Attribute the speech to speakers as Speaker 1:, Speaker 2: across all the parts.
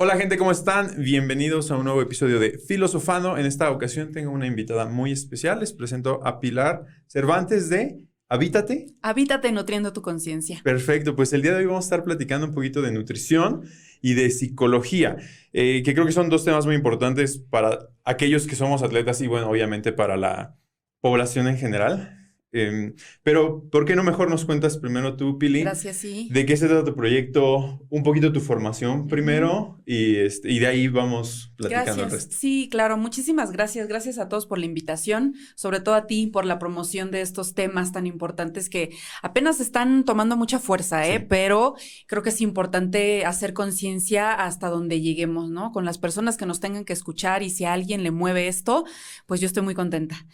Speaker 1: Hola gente, ¿cómo están? Bienvenidos a un nuevo episodio de Filosofando. En esta ocasión tengo una invitada muy especial. Les presento a Pilar Cervantes de Habítate.
Speaker 2: Habítate nutriendo tu conciencia.
Speaker 1: Perfecto, pues el día de hoy vamos a estar platicando un poquito de nutrición y de psicología, eh, que creo que son dos temas muy importantes para aquellos que somos atletas y bueno, obviamente para la población en general. Em, pero, ¿por qué no mejor nos cuentas primero tú, Pili?
Speaker 2: Gracias, sí.
Speaker 1: ¿De qué se trata tu proyecto? Un poquito tu formación primero y, este, y de ahí vamos platicando
Speaker 2: el
Speaker 1: resto.
Speaker 2: Sí, claro. Muchísimas gracias. Gracias a todos por la invitación, sobre todo a ti por la promoción de estos temas tan importantes que apenas están tomando mucha fuerza, ¿eh? Pero creo que es importante hacer conciencia hasta donde lleguemos, ¿no? Con las personas que nos tengan que escuchar y si a alguien le mueve esto, pues yo estoy muy contenta.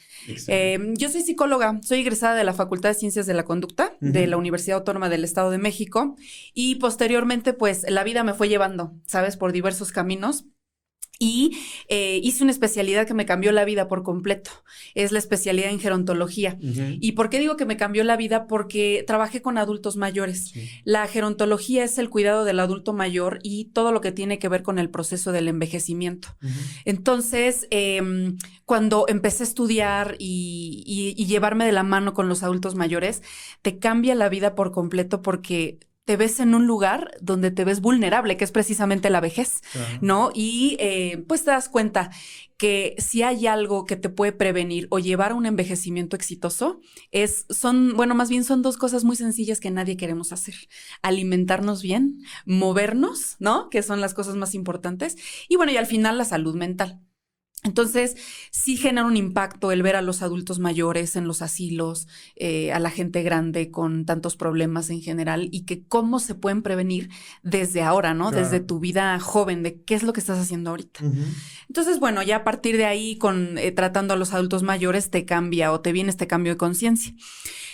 Speaker 2: Eh, yo soy psicóloga, soy egresada de la Facultad de Ciencias de la Conducta de la Universidad Autónoma del Estado de México y posteriormente pues la vida me fue llevando, ¿sabes? Por diversos caminos. Y eh, hice una especialidad que me cambió la vida por completo. Es la especialidad en gerontología. ¿Y por qué digo que me cambió la vida? Porque trabajé con adultos mayores. La gerontología es el cuidado del adulto mayor y todo lo que tiene que ver con el proceso del envejecimiento. Entonces, em, cuando empecé a estudiar y llevarme de la mano con los adultos mayores, te cambia la vida por completo porque te ves en un lugar donde te ves vulnerable, que es precisamente la vejez, ¿no? Y eh, pues te das cuenta que si hay algo que te puede prevenir o llevar a un envejecimiento exitoso, es, son, bueno, más bien son dos cosas muy sencillas que nadie queremos hacer. Alimentarnos bien, movernos, ¿no? Que son las cosas más importantes. Y bueno, y al final la salud mental. Entonces, sí genera un impacto el ver a los adultos mayores en los asilos, eh, a la gente grande con tantos problemas en general y que cómo se pueden prevenir desde ahora, ¿no? Desde tu vida joven, de qué es lo que estás haciendo ahorita. Entonces, bueno, ya a partir de ahí, con eh, tratando a los adultos mayores, te cambia o te viene este cambio de conciencia.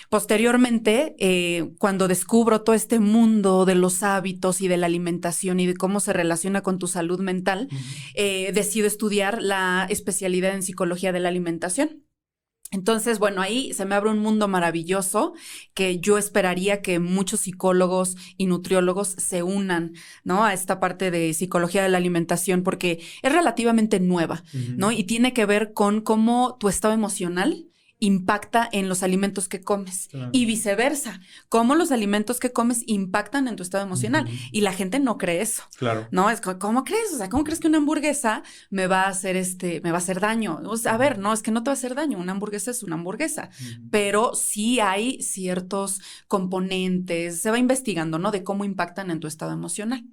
Speaker 2: Posteriormente, eh, cuando descubro todo este mundo de los hábitos y de la alimentación y de cómo se relaciona con tu salud mental, decido estudiar la especialidad en psicología de la alimentación. Entonces, bueno, ahí se me abre un mundo maravilloso que yo esperaría que muchos psicólogos y nutriólogos se unan, ¿no? A esta parte de psicología de la alimentación porque es relativamente nueva, ¿no? Y tiene que ver con cómo tu estado emocional impacta en los alimentos que comes y viceversa, cómo los alimentos que comes impactan en tu estado emocional y la gente no cree eso.
Speaker 1: Claro.
Speaker 2: No, es ¿cómo crees? O sea, ¿cómo crees que una hamburguesa me va a hacer este me va a hacer daño? a ver, no, es que no te va a hacer daño, una hamburguesa es una hamburguesa, pero sí hay ciertos componentes, se va investigando, ¿no? de cómo impactan en tu estado emocional.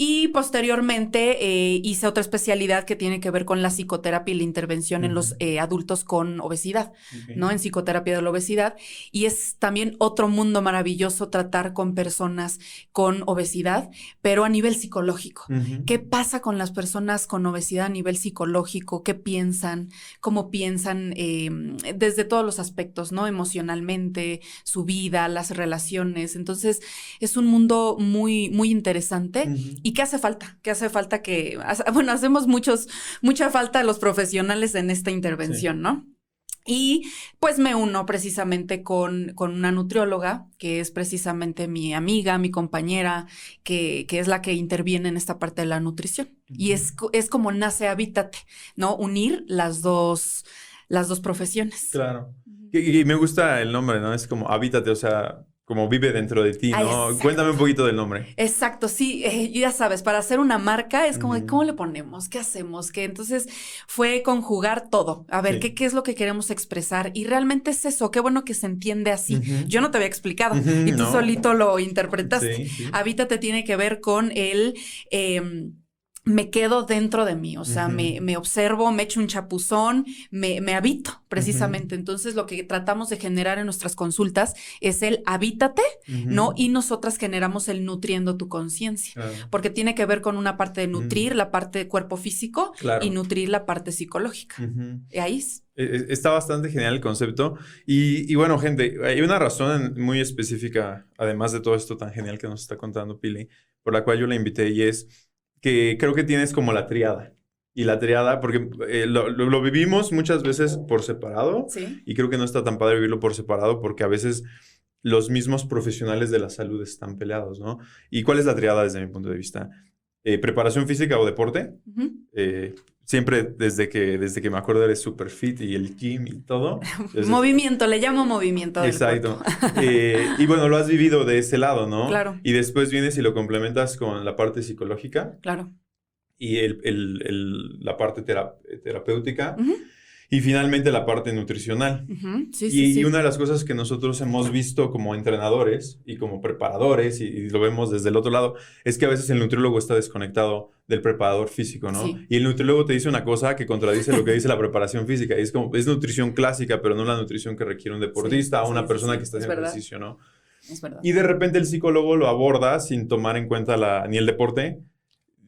Speaker 2: Y posteriormente eh, hice otra especialidad que tiene que ver con la psicoterapia y la intervención en los eh, adultos con obesidad, ¿no? En psicoterapia de la obesidad. Y es también otro mundo maravilloso tratar con personas con obesidad, pero a nivel psicológico. ¿Qué pasa con las personas con obesidad a nivel psicológico? ¿Qué piensan? ¿Cómo piensan em, desde todos los aspectos, ¿no? Emocionalmente, su vida, las relaciones. Entonces, es un mundo muy, muy interesante. ¿Y qué hace falta? ¿Qué hace falta que, bueno, hacemos muchos, mucha falta a los profesionales en esta intervención, ¿no? Y pues me uno precisamente con, con, una nutrióloga, que es precisamente mi amiga, mi compañera, que, que, es la que interviene en esta parte de la nutrición. Y es, es como nace Habítate, ¿no? Unir las dos, las dos profesiones.
Speaker 1: Claro. y, y, me gusta el nombre, ¿no? Es como Habítate, o sea, como vive dentro de ti, ¿no? Cuéntame un poquito del nombre.
Speaker 2: Exacto, sí, eh, ya sabes, para hacer una marca es como de cómo le ponemos, qué hacemos, qué entonces fue conjugar todo, a ver qué, qué es lo que queremos expresar y realmente es eso, qué bueno que se entiende así. Yo no te había explicado y tú solito lo interpretaste. Habítate tiene que ver con el... Em, me quedo dentro de mí, o sea, me, me, observo, me echo un chapuzón, me, me habito precisamente. Entonces, lo que tratamos de generar en nuestras consultas es el habítate, ¿no? Y nosotras generamos el nutriendo tu conciencia, porque tiene que ver con una parte de nutrir, la parte de cuerpo físico y nutrir la parte psicológica. Y ahí es.
Speaker 1: E, e, está bastante genial el concepto. Y, y, bueno, gente, hay una razón muy específica, además de todo esto tan genial que nos está contando Pili, por la cual yo la invité y es que creo que tienes como la triada. Y la triada, porque eh, lo, vivimos muchas veces por separado. Y creo que no está tan padre vivirlo por separado porque a veces los mismos profesionales de la salud están peleados, ¿no? ¿Y cuál es la triada desde mi punto de vista? eh, preparación física o deporte. Eh, siempre desde que, desde que me acuerdo eres super fit y el gym y todo.
Speaker 2: movimiento, le llamo movimiento.
Speaker 1: Exacto. Eh, y bueno, lo has vivido de ese lado, ¿no?
Speaker 2: Claro.
Speaker 1: Y después vienes y lo complementas con la parte psicológica.
Speaker 2: Claro.
Speaker 1: Y el, el, la parte terapéutica. Y finalmente la parte nutricional. y, una de las cosas que nosotros hemos visto como entrenadores y como preparadores, y, lo vemos desde el otro lado, es que a veces el nutriólogo está desconectado del preparador físico, ¿no? Y el nutriólogo te dice una cosa que contradice lo que dice la preparación física. Y es como, es nutrición clásica, pero no la nutrición que requiere un deportista o una persona que está haciendo ejercicio, ¿no?
Speaker 2: Es verdad.
Speaker 1: Y de repente el psicólogo lo aborda sin tomar en cuenta la, ni el deporte,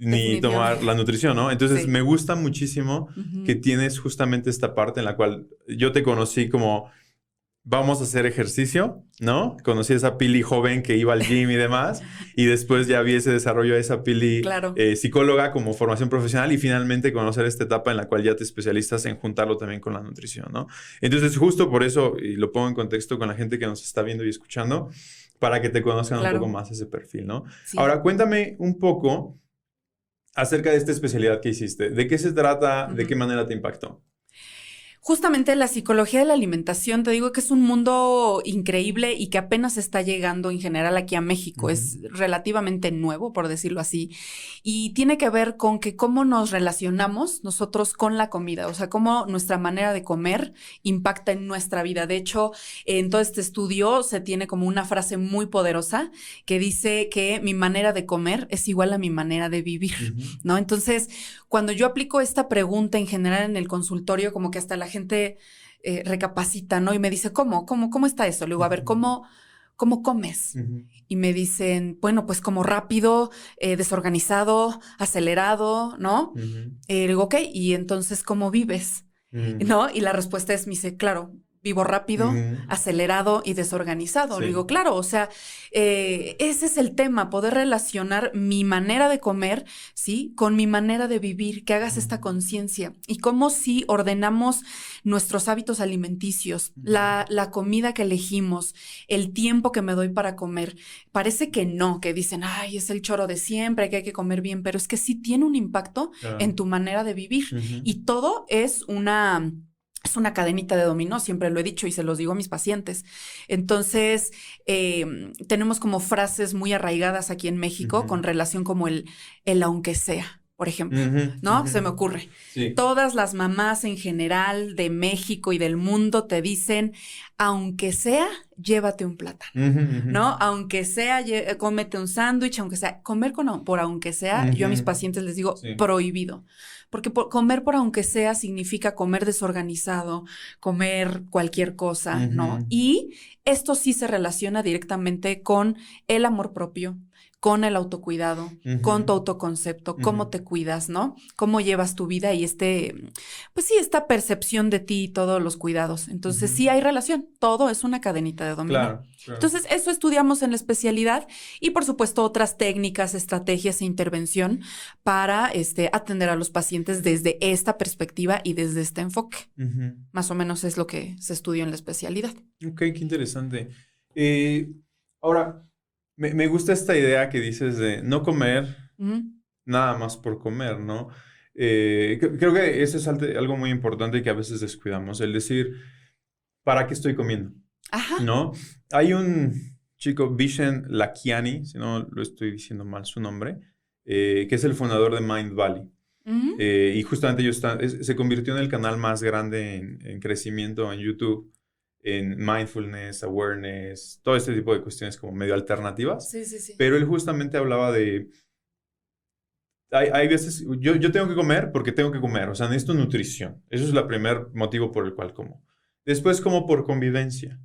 Speaker 1: ni tomar la nutrición, ¿no? Entonces me gusta muchísimo que tienes justamente esta parte en la cual yo te conocí como vamos a hacer ejercicio, ¿no? Conocí a esa Pili joven que iba al gym y demás, y después ya vi ese desarrollo de esa Pili eh, psicóloga como formación profesional y finalmente conocer esta etapa en la cual ya te especialistas en juntarlo también con la nutrición, ¿no? Entonces justo por eso, y lo pongo en contexto con la gente que nos está viendo y escuchando, para que te conozcan un poco más ese perfil, ¿no? Ahora cuéntame un poco acerca de esta especialidad que hiciste. ¿De qué se trata? ¿De qué manera te impactó?
Speaker 2: Justamente la psicología de la alimentación, te digo que es un mundo increíble y que apenas está llegando en general aquí a México. Es relativamente nuevo, por decirlo así. Y tiene que ver con que cómo nos relacionamos nosotros con la comida, o sea, cómo nuestra manera de comer impacta en nuestra vida. De hecho, en todo este estudio se tiene como una frase muy poderosa que dice que mi manera de comer es igual a mi manera de vivir, ¿no? Entonces, cuando yo aplico esta pregunta en general en el consultorio, como que hasta la gente eh, recapacita, ¿no? Y me dice, ¿cómo? ¿Cómo, cómo está eso? Le digo, a ver, ¿cómo, cómo comes? Y me dicen, bueno, pues como rápido, eh, desorganizado, acelerado, ¿no? Eh, le digo, ok, y entonces, ¿cómo vives? ¿No? Y la respuesta es, me dice, claro, vivo rápido, acelerado y desorganizado. Le digo, claro, o sea, eh, ese es el tema, poder relacionar mi manera de comer, ¿sí? Con mi manera de vivir, que hagas esta conciencia. Y cómo si ordenamos nuestros hábitos alimenticios, la, la, comida que elegimos, el tiempo que me doy para comer. Parece que no, que dicen, ay, es el choro de siempre, que hay que comer bien, pero es que sí tiene un impacto en tu manera de vivir. Y todo es una es una cadenita de dominó, siempre lo he dicho y se los digo a mis pacientes. Entonces, em, tenemos como frases muy arraigadas aquí en México con relación como el, el aunque sea, por ejemplo, ¿no? Se me ocurre. Todas las mamás en general de México y del mundo te dicen, aunque sea, llévate un plátano, ¿no? Aunque sea, cómete un sándwich, aunque sea, comer con, por aunque sea, yo a mis pacientes les digo, prohibido porque comer por aunque sea significa comer desorganizado, comer cualquier cosa, ¿no? Y esto sí se relaciona directamente con el amor propio, con el autocuidado, con tu autoconcepto, cómo te cuidas, ¿no? Cómo llevas tu vida y este, pues sí, esta percepción de ti y todos los cuidados. Entonces, sí hay relación, todo es una cadenita de dominio. Entonces, eso estudiamos en la especialidad y, por supuesto, otras técnicas, estrategias e intervención para este, atender a los pacientes desde esta perspectiva y desde este enfoque. Más o menos es lo que se estudió en la especialidad.
Speaker 1: Ok, qué interesante. Eh, ahora, me, gusta esta idea que dices de no comer nada más por comer, ¿no? Eh, creo que eso es algo muy importante que a veces descuidamos, el decir, ¿para qué estoy comiendo? Ajá. ¿No? Hay un chico, Vishen Lakiani, si no lo estoy diciendo mal su nombre, eh, que es el fundador de Mind Valley. Eh, y justamente ellos se convirtió en el canal más grande en crecimiento en YouTube en mindfulness, awareness, todo este tipo de cuestiones como medio alternativas.
Speaker 2: Sí, sí, sí.
Speaker 1: Pero él justamente hablaba de... Hay, hay veces, yo, yo tengo que comer porque tengo que comer, o sea, necesito nutrición. Eso es el primer motivo por el cual como. Después como por convivencia.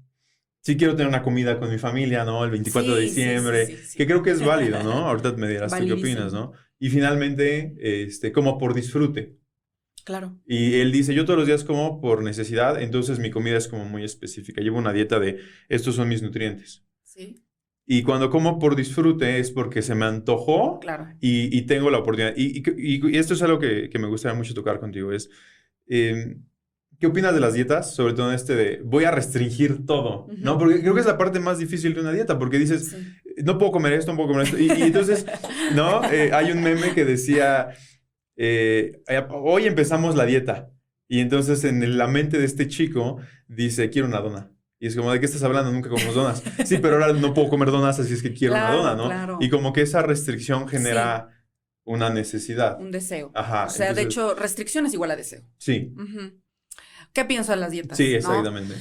Speaker 1: Sí quiero tener una comida con mi familia, ¿no? El 24 de diciembre, que creo que es válido, ¿no? Ahorita me dirás tú qué opinas, ¿no? Y finalmente, este, como por disfrute.
Speaker 2: Claro.
Speaker 1: Y él dice, yo todos los días como por necesidad, entonces mi comida es como muy específica. Llevo una dieta de, estos son mis nutrientes.
Speaker 2: Sí.
Speaker 1: Y cuando como por disfrute es porque se me antojó
Speaker 2: claro.
Speaker 1: y, tengo la oportunidad. Y, y, esto es algo que, me gustaría mucho tocar contigo, es, em, ¿qué opinas de las dietas? Sobre todo este de, voy a restringir todo, ¿no? Porque creo que es la parte más difícil de una dieta, porque dices, no puedo comer esto, no puedo comer esto. Y, entonces, ¿no? Eh, hay un meme que decía, eh, hoy empezamos la dieta. Y entonces en la mente de este chico dice, quiero una dona. Y es como, ¿de qué estás hablando? Nunca como donas. Sí, pero ahora no puedo comer donas, así es que quiero una dona, ¿no? Y como que esa restricción genera una necesidad.
Speaker 2: Un deseo. Ajá. O sea, de hecho, restricción es igual a deseo. Sí. ¿Qué pienso de las dietas?
Speaker 1: Sí, exactamente.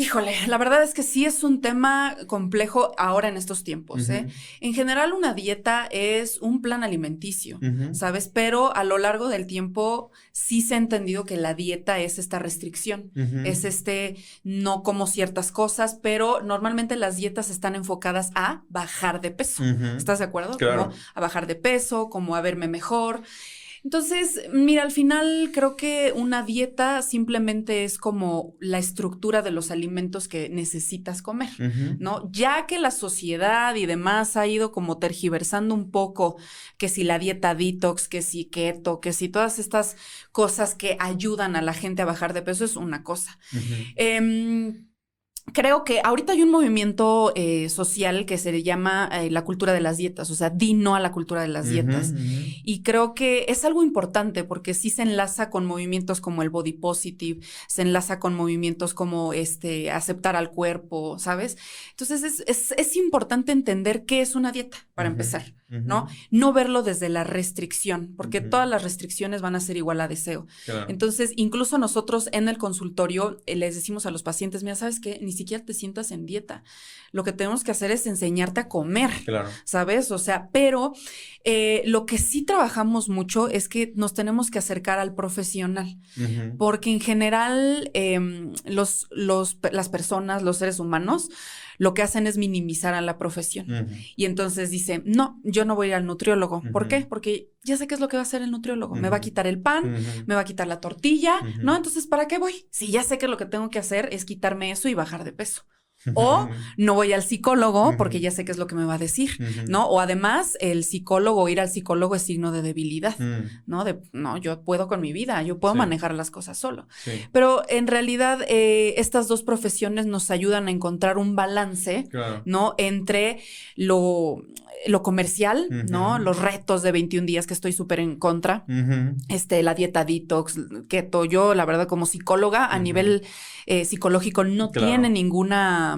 Speaker 2: Híjole, la verdad es que sí es un tema complejo ahora en estos tiempos. ¿eh? En general, una dieta es un plan alimenticio, ¿sabes? Pero a lo largo del tiempo sí se ha entendido que la dieta es esta restricción, es este no como ciertas cosas, pero normalmente las dietas están enfocadas a bajar de peso. ¿Estás de acuerdo? Como a bajar de peso, como a verme mejor. Entonces, mira, al final creo que una dieta simplemente es como la estructura de los alimentos que necesitas comer, ¿no? Ya que la sociedad y demás ha ido como tergiversando un poco que si la dieta detox, que si keto, que si todas estas cosas que ayudan a la gente a bajar de peso es una cosa creo que ahorita hay un movimiento eh, social que se llama eh, la cultura de las dietas, o sea, di no a la cultura de las dietas. Y creo que es algo importante porque sí se enlaza con movimientos como el body positive, se enlaza con movimientos como este aceptar al cuerpo, ¿sabes? Entonces es, es, importante entender qué es una dieta, para empezar, ¿no? No verlo desde la restricción, porque todas las restricciones van a ser igual a deseo. Entonces, incluso nosotros en el consultorio eh, les decimos a los pacientes, mira, ¿sabes qué? Ni siquiera te sientas en dieta. Lo que tenemos que hacer es enseñarte a comer, ¿sabes? O sea, pero eh, lo que sí trabajamos mucho es que nos tenemos que acercar al profesional, porque en general em, los, los, las personas, los seres humanos, lo que hacen es minimizar a la profesión. Y entonces dice, no, yo no voy a ir al nutriólogo. ¿Por qué? Porque ya sé qué es lo que va a hacer el nutriólogo. Me va a quitar el pan, me va a quitar la tortilla, ¿no? Entonces, ¿para qué voy? Si ya sé que lo que tengo que hacer es quitarme eso y bajar de peso. O no voy al psicólogo porque ya sé qué es lo que me va a decir, ¿no? O además, el psicólogo, ir al psicólogo es signo de debilidad, mm. ¿no? De, no, yo puedo con mi vida, yo puedo manejar las cosas solo. Pero en realidad, eh, estas dos profesiones nos ayudan a encontrar un balance, ¿no? Entre lo, lo comercial, ¿no? Los retos de 21 días que estoy súper en contra, este, la dieta detox, keto. Yo, la verdad, como psicóloga, a nivel eh, psicológico, no tiene ninguna...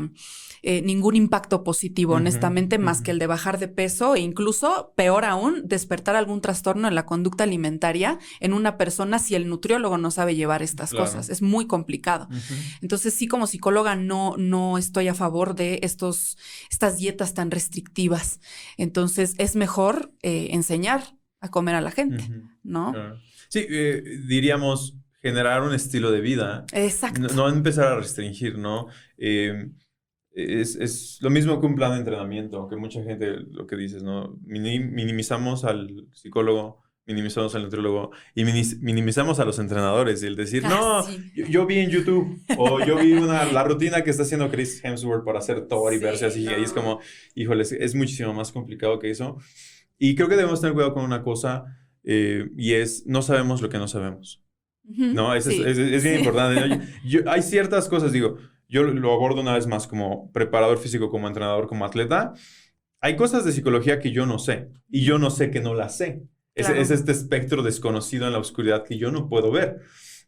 Speaker 2: Eh, ningún impacto positivo, honestamente, más que el de bajar de peso e incluso, peor aún, despertar algún trastorno en la conducta alimentaria en una persona si el nutriólogo no sabe llevar estas cosas. Es muy complicado. Entonces, sí, como psicóloga, no, no estoy a favor de estos, estas dietas tan restrictivas. Entonces, es mejor eh, enseñar a comer a la gente, ¿no?
Speaker 1: Sí, diríamos generar un estilo de vida. Exacto. No, empezar a restringir, ¿no? Eh, es, lo mismo que un plan de entrenamiento, que mucha gente lo que dices, ¿no? minimizamos al psicólogo, minimizamos al nutriólogo y minimizamos a los entrenadores y el decir, no, yo, vi en YouTube o yo vi una, la rutina que está haciendo Chris Hemsworth para hacer Thor y verse así, y ahí es como, híjole, es, muchísimo más complicado que eso. Y creo que debemos tener cuidado con una cosa eh, y es, no sabemos lo que no sabemos. No, es, es, bien importante. hay ciertas cosas, digo, yo lo abordo una vez más como preparador físico, como entrenador, como atleta. Hay cosas de psicología que yo no sé y yo no sé que no las sé. Es, este espectro desconocido en la oscuridad que yo no puedo ver,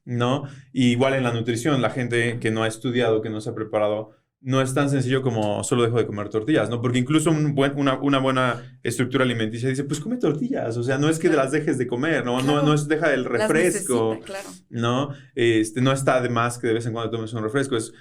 Speaker 1: ¿no? igual en la nutrición, la gente que no ha estudiado, que no se ha preparado, no es tan sencillo como solo dejo de comer tortillas, ¿no? Porque incluso una, buena estructura alimenticia dice, pues come tortillas, o sea, no es que las dejes de comer, ¿no? No, no es deja el refresco, ¿no? Este, no está de más que de vez en cuando tomes un refresco, es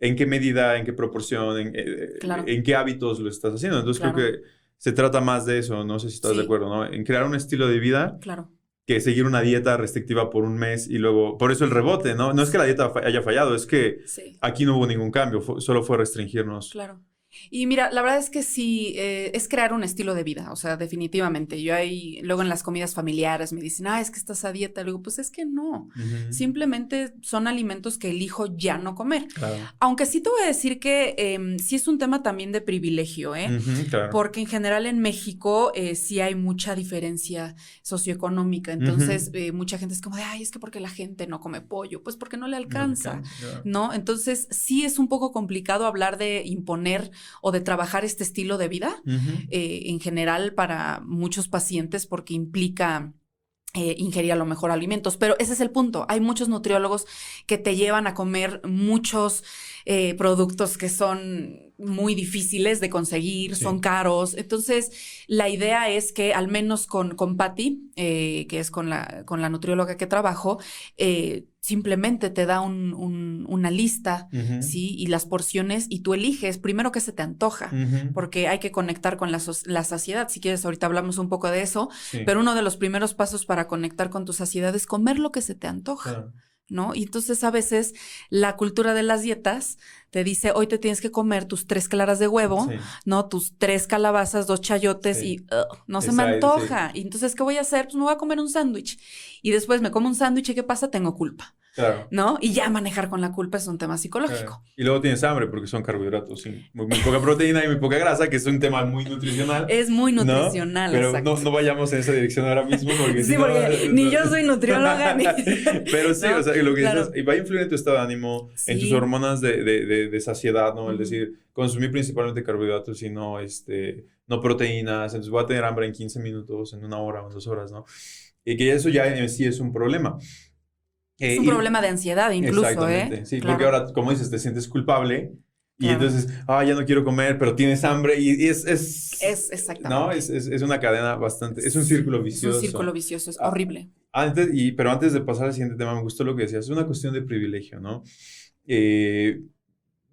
Speaker 1: en qué medida, en qué proporción, en, eh, en qué hábitos lo estás haciendo. Entonces creo que se trata más de eso, no sé si estás de acuerdo, ¿no? En crear un estilo de vida. Claro que seguir una dieta restrictiva por un mes y luego, por eso el rebote, ¿no? No es que la dieta haya fallado, es que aquí no hubo ningún cambio, solo fue restringirnos.
Speaker 2: Claro. Y mira, la verdad es que sí, eh, es crear un estilo de vida, o sea, definitivamente. Yo ahí, luego en las comidas familiares me dicen, ah, es que estás a dieta. Luego, pues es que no. Simplemente son alimentos que elijo ya no comer. Aunque sí te voy a decir que eh, sí es un tema también de privilegio, ¿eh? Porque en general en México eh, sí hay mucha diferencia socioeconómica. Entonces, eh, mucha gente es como de, ay, es que porque la gente no come pollo, pues porque no le alcanza, ¿no? Entonces, sí es un poco complicado hablar de imponer o de trabajar este estilo de vida eh, en general para muchos pacientes porque implica eh, ingerir a lo mejor alimentos. Pero ese es el punto. Hay muchos nutriólogos que te llevan a comer muchos eh, productos que son muy difíciles de conseguir, son caros. Entonces, la idea es que al menos con, con Patty, eh, que es con la, con la nutrióloga que trabajo, simplemente te da una lista, ¿sí? Y las porciones y tú eliges primero que se te antoja, porque hay que conectar con la, la, saciedad. Si quieres, ahorita hablamos un poco de eso, pero uno de los primeros pasos para conectar con tu saciedad es comer lo que se te antoja. ¿no? Y entonces a veces la cultura de las dietas te dice, hoy te tienes que comer tus tres claras de huevo, ¿no? Tus tres calabazas, dos chayotes y no se me antoja. Y entonces, ¿qué voy a hacer? Pues me voy a comer un sándwich. Y después me como un sándwich y ¿qué pasa? Tengo culpa. Claro. ¿No? Y ya manejar con la culpa es un tema psicológico.
Speaker 1: Y luego tienes hambre porque son carbohidratos, sí. Muy, poca proteína y muy poca grasa, que es un tema muy nutricional.
Speaker 2: Es muy nutricional,
Speaker 1: Pero no, vayamos en esa dirección ahora mismo porque
Speaker 2: Sí, porque ni yo soy nutrióloga ni...
Speaker 1: Pero sí, o sea, lo que dices, y va a influir en tu estado de ánimo, en tus hormonas de, de, de, saciedad, ¿no? Es decir, consumir principalmente carbohidratos y no, este, no proteínas, entonces voy a tener hambre en 15 minutos, en una hora o en dos horas, ¿no? Y que eso ya en sí es un problema.
Speaker 2: Es un problema de ansiedad incluso, ¿eh?
Speaker 1: exactamente, Sí, porque ahora, como dices, te sientes culpable y entonces, ah, ya no quiero comer, pero tienes hambre y, es... Es,
Speaker 2: es exactamente.
Speaker 1: ¿no? Es, es, una cadena bastante... Es un círculo vicioso.
Speaker 2: Es un círculo vicioso, es horrible.
Speaker 1: Antes, y, pero antes de pasar al siguiente tema, me gustó lo que decías. Es una cuestión de privilegio, ¿no? Eh,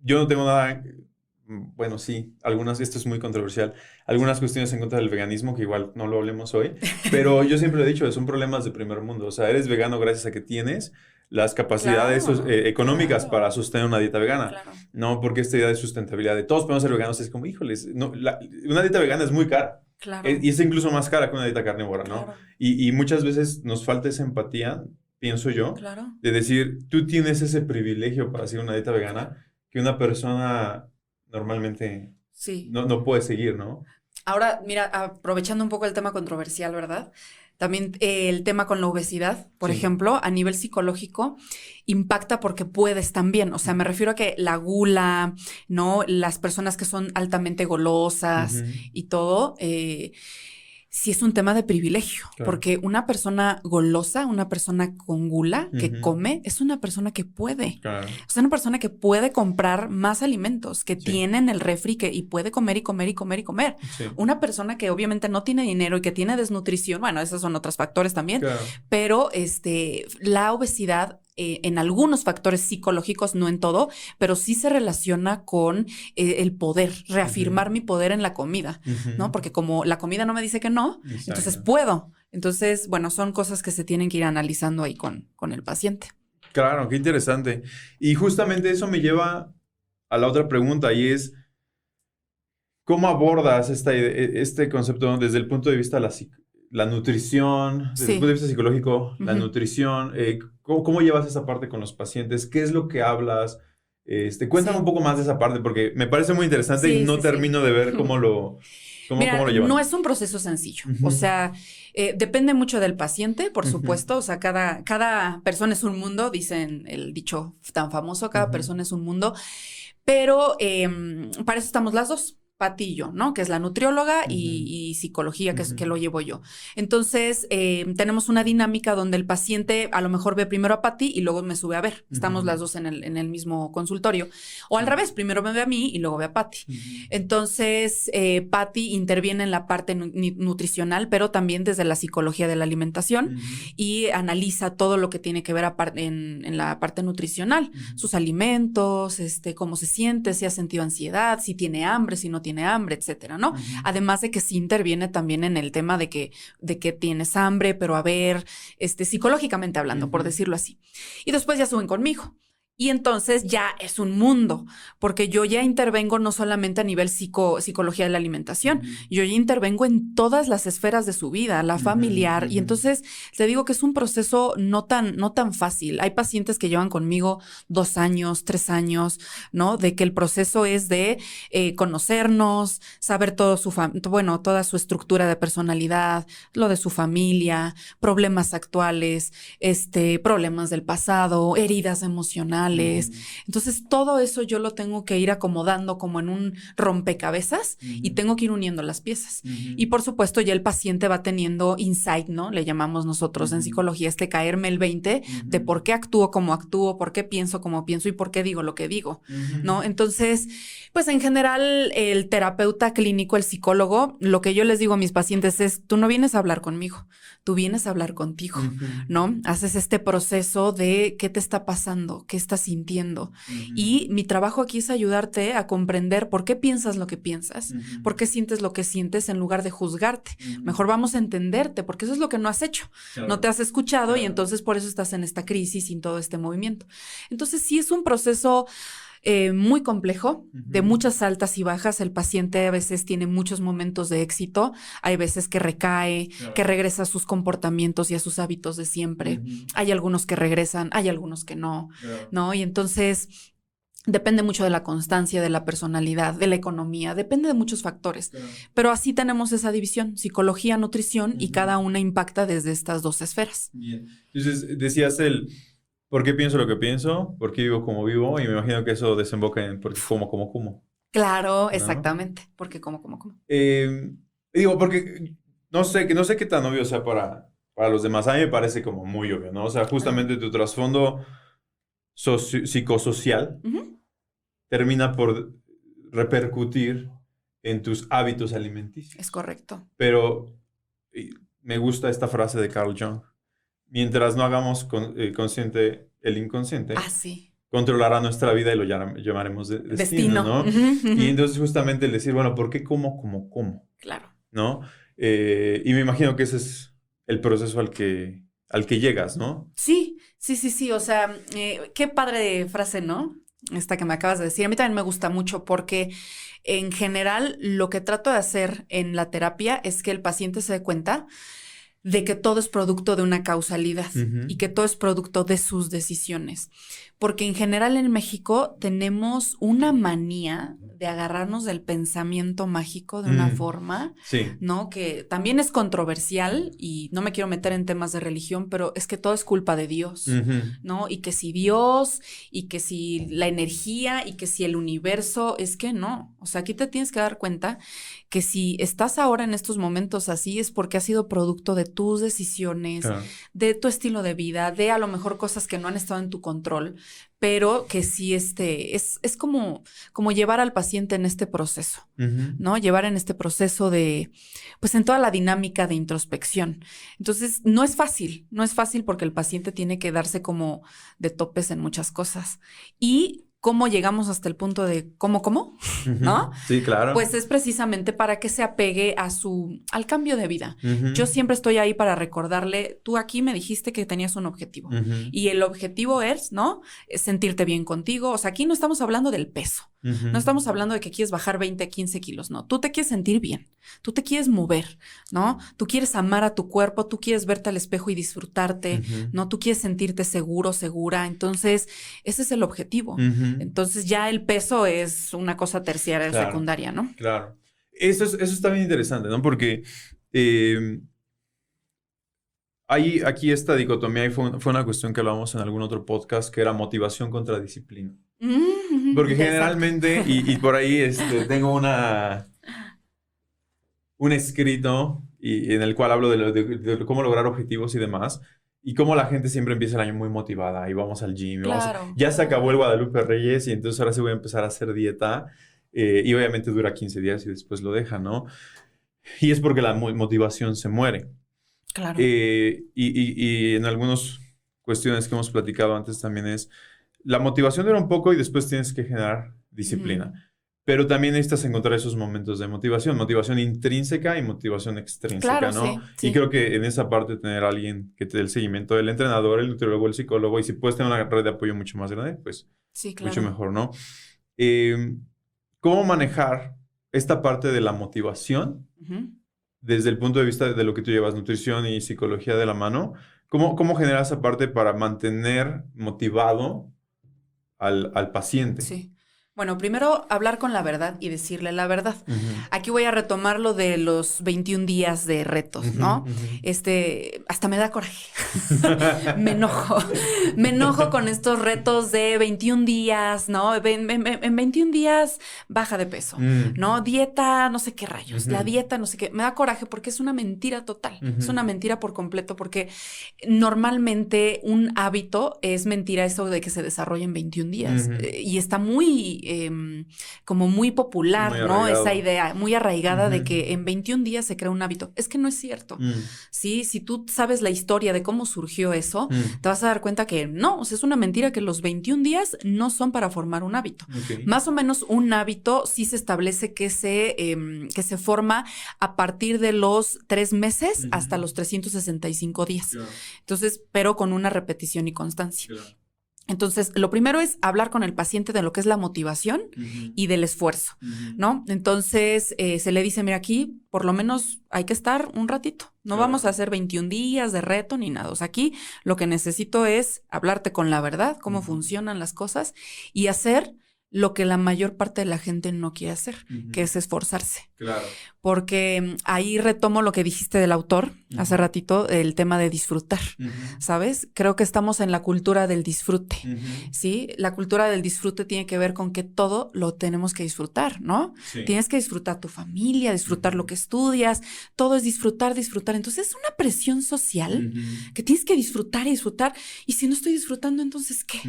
Speaker 1: yo no tengo nada bueno, sí, algunas, esto es muy controversial, algunas cuestiones en contra del veganismo, que igual no lo hablemos hoy, pero yo siempre he dicho, son problemas de primer mundo, o sea, eres vegano gracias a que tienes las capacidades eh, económicas para sostener una dieta vegana, no porque esta idea de sustentabilidad de todos podemos ser veganos es como, híjoles, no, una dieta vegana es muy cara. Eh, y es incluso más cara que una dieta carnívora, ¿no? Y, y, muchas veces nos falta esa empatía, pienso yo, de decir, tú tienes ese privilegio para hacer una dieta vegana que una persona normalmente sí. no, no puede seguir, ¿no?
Speaker 2: Ahora, mira, aprovechando un poco el tema controversial, ¿verdad? También eh, el tema con la obesidad, por ejemplo, a nivel psicológico, impacta porque puedes también. O sea, me refiero a que la gula, ¿no? Las personas que son altamente golosas y todo, eh, sí es un tema de privilegio, porque una persona golosa, una persona con gula que come, es una persona que puede. Es una persona que puede comprar más alimentos, que tiene en el refri que, y puede comer y comer y comer y comer. Una persona que obviamente no tiene dinero y que tiene desnutrición, bueno, esos son otros factores también, pero este, la obesidad eh, en algunos factores psicológicos, no en todo, pero sí se relaciona con eh, el poder, reafirmar mi poder en la comida, ¿no? Porque como la comida no me dice que no, entonces puedo. Entonces, bueno, son cosas que se tienen que ir analizando ahí con, con el paciente.
Speaker 1: Claro, qué interesante. Y justamente eso me lleva a la otra pregunta y es, ¿cómo abordas esta, e, este concepto desde el punto de vista de la, la nutrición, desde el punto de vista psicológico, la nutrición, eh, ¿cómo, llevas esa parte con los pacientes? ¿Qué es lo que hablas? Este, cuéntame un poco más de esa parte porque me parece muy interesante y no termino de ver cómo lo, cómo,
Speaker 2: cómo lo No es un proceso sencillo. O sea, eh, depende mucho del paciente, por supuesto. O sea, cada, cada persona es un mundo, dicen el dicho tan famoso, cada persona es un mundo. Pero em, para eso estamos las dos. Patillo, ¿no? Que es la nutrióloga y, psicología, que, es, que lo llevo yo. Entonces, eh, tenemos una dinámica donde el paciente a lo mejor ve primero a Pati y luego me sube a ver. Estamos las dos en el, en el, mismo consultorio. O al revés, primero me ve a mí y luego ve a Pati. Entonces, eh, Patti interviene en la parte nutricional, pero también desde la psicología de la alimentación y analiza todo lo que tiene que ver en, en, la parte nutricional, sus alimentos, este, cómo se siente, si ha sentido ansiedad, si tiene hambre, si no tiene hambre, etcétera, ¿no? Además de que sí interviene también en el tema de que, de que tienes hambre, pero a ver, este, psicológicamente hablando, por decirlo así. Y después ya suben conmigo. Y entonces ya es un mundo, porque yo ya intervengo no solamente a nivel psico, psicología de la alimentación, yo ya intervengo en todas las esferas de su vida, la familiar, y entonces te digo que es un proceso no tan, no tan fácil. Hay pacientes que llevan conmigo dos años, tres años, ¿no? De que el proceso es de eh, conocernos, saber todo su, bueno, toda su estructura de personalidad, lo de su familia, problemas actuales, este, problemas del pasado, heridas emocionales emocionales. Entonces, todo eso yo lo tengo que ir acomodando como en un rompecabezas y tengo que ir uniendo las piezas. Y por supuesto, ya el paciente va teniendo insight, ¿no? Le llamamos nosotros en psicología este caerme el 20 de por qué actúo como actúo, por qué pienso como pienso y por qué digo lo que digo, ¿no? Entonces, pues en general, el terapeuta clínico, el psicólogo, lo que yo les digo a mis pacientes es, tú no vienes a hablar conmigo, tú vienes a hablar contigo, ¿no? Haces este proceso de qué te está pasando, qué estás sintiendo. Y mi trabajo aquí es ayudarte a comprender por qué piensas lo que piensas, por qué sientes lo que sientes en lugar de juzgarte. Mejor vamos a entenderte, porque eso es lo que no has hecho. No te has escuchado y entonces por eso estás en esta crisis y en todo este movimiento. Entonces sí es un proceso eh, muy complejo, de muchas altas y bajas. El paciente a veces tiene muchos momentos de éxito, hay veces que recae, que regresa a sus comportamientos y a sus hábitos de siempre. Hay algunos que regresan, hay algunos que no, ¿no? Y entonces... Depende mucho de la constancia, de la personalidad, de la economía, depende de muchos factores. Pero así tenemos esa división, psicología, nutrición, y cada una impacta desde estas dos esferas.
Speaker 1: Bien. Entonces, decías el, ¿Por qué pienso lo que pienso? ¿Por qué vivo como vivo? Y me imagino que eso desemboca en por qué como, como, como.
Speaker 2: Claro, exactamente. Porque como, como, como.
Speaker 1: Eh, digo, porque no sé, no sé qué tan obvio sea para, para los demás. A mí me parece como muy obvio, ¿no? O sea, justamente tu trasfondo psicosocial termina por repercutir en tus hábitos alimenticios.
Speaker 2: Es correcto.
Speaker 1: Pero me gusta esta frase de Carl Jung mientras no hagamos eh, consciente el inconsciente,
Speaker 2: ah,
Speaker 1: controlará nuestra vida y lo llamaremos destino, ¿no? Y entonces justamente el decir, bueno, ¿por qué cómo, cómo, cómo?
Speaker 2: Claro.
Speaker 1: ¿No? Eh, y me imagino que ese es el proceso al que, al que llegas, ¿no?
Speaker 2: Sí, sí, sí, sí. O sea, eh, qué padre frase, ¿no? Esta que me acabas de decir. A mí también me gusta mucho porque en general lo que trato de hacer en la terapia es que el paciente se dé cuenta de que todo es producto de una causalidad y que todo es producto de sus decisiones. Porque en general en México tenemos una manía de agarrarnos del pensamiento mágico de una forma, ¿no? Que también es controversial y no me quiero meter en temas de religión, pero es que todo es culpa de Dios, ¿no? Y que si Dios, y que si la energía, y que si el universo, es que no. O sea, aquí te tienes que dar cuenta que si estás ahora en estos momentos así es porque ha sido producto de tus decisiones, de tu estilo de vida, de a lo mejor cosas que no han estado en tu control, pero que sí este, es, es como, como llevar al paciente en este proceso, ¿no? Llevar en este proceso de, pues en toda la dinámica de introspección. Entonces, no es fácil, no es fácil porque el paciente tiene que darse como de topes en muchas cosas. Y cómo llegamos hasta el punto de cómo, cómo, ¿no?
Speaker 1: Sí, claro.
Speaker 2: Pues es precisamente para que se apegue a su, al cambio de vida. Yo siempre estoy ahí para recordarle, tú aquí me dijiste que tenías un objetivo y el objetivo es, ¿no? Es sentirte bien contigo. O sea, aquí no estamos hablando del peso. No estamos hablando de que quieres bajar 20, 15 kilos, no. Tú te quieres sentir bien, tú te quieres mover, ¿no? Tú quieres amar a tu cuerpo, tú quieres verte al espejo y disfrutarte, ¿no? Tú quieres sentirte seguro, segura. Entonces, ese es el objetivo. Entonces, ya el peso es una cosa terciaria, secundaria, ¿no?
Speaker 1: Claro. Eso, eso está bien interesante, ¿no? Porque eh, hay aquí esta dicotomía y fue, fue una cuestión que hablamos en algún otro podcast que era motivación contra disciplina. Mm, Porque generalmente, y, por ahí este, tengo una, un escrito y, en el cual hablo de, cómo lograr objetivos y demás. Y cómo la gente siempre empieza el año muy motivada y vamos al gym. ya se acabó el Guadalupe Reyes y entonces ahora sí voy a empezar a hacer dieta. Eh, y obviamente dura 15 días y después lo deja, ¿no? Y es porque la motivación se muere.
Speaker 2: Claro.
Speaker 1: Eh, y, y en algunas cuestiones que hemos platicado antes también es la motivación dura un poco y después tienes que generar disciplina. Pero también necesitas encontrar esos momentos de motivación, motivación intrínseca y motivación extrínseca, ¿no? Y creo que en esa parte tener a alguien que te dé el seguimiento, el entrenador, el nutriólogo, el psicólogo, y si puedes tener una red de apoyo mucho más grande, pues mucho mejor, ¿no? Em, ¿Cómo manejar esta parte de la motivación desde el punto de vista de lo que tú llevas, nutrición y psicología de la mano? ¿Cómo, cómo generar esa parte para mantener motivado al, paciente.
Speaker 2: Sí. Bueno, primero hablar con la verdad y decirle la verdad. Aquí voy a retomar lo de los 21 días de retos, ¿no? Este, hasta me da coraje. me enojo. me enojo con estos retos de 21 días, ¿no? En, 21 días baja de peso, mm. ¿no? Dieta, no sé qué rayos. La dieta, no sé qué. Me da coraje porque es una mentira total. Es una mentira por completo porque normalmente un hábito es mentira eso de que se desarrolla en 21 días. Eh, y está muy Em, como muy popular, ¿no? Esa idea muy arraigada de que en 21 días se crea un hábito. Es que no es cierto. Mm. Sí, si tú sabes la historia de cómo surgió eso, mm. te vas a dar cuenta que no, o sea, es una mentira que los 21 días no son para formar un hábito. Más o menos un hábito sí se establece que se, em, que se forma a partir de los tres meses hasta los 365 días. Entonces, pero con una repetición y constancia. Entonces, lo primero es hablar con el paciente de lo que es la motivación y del esfuerzo, ¿no? Entonces, eh, se le dice, mira, aquí por lo menos hay que estar un ratito. No vamos a hacer 21 días de reto ni nada. O sea, aquí lo que necesito es hablarte con la verdad, cómo funcionan las cosas y hacer lo que la mayor parte de la gente no quiere hacer, que es esforzarse.
Speaker 1: Claro.
Speaker 2: Porque mm, ahí retomo lo que dijiste del autor hace ratito, el tema de disfrutar, ¿sabes? Creo que estamos en la cultura del disfrute, ¿sí? La cultura del disfrute tiene que ver con que todo lo tenemos que disfrutar, ¿no? Tienes que disfrutar tu familia, disfrutar lo que estudias, todo es disfrutar, disfrutar. Entonces es una presión social que tienes que disfrutar y disfrutar. Y si no estoy disfrutando, entonces ¿qué?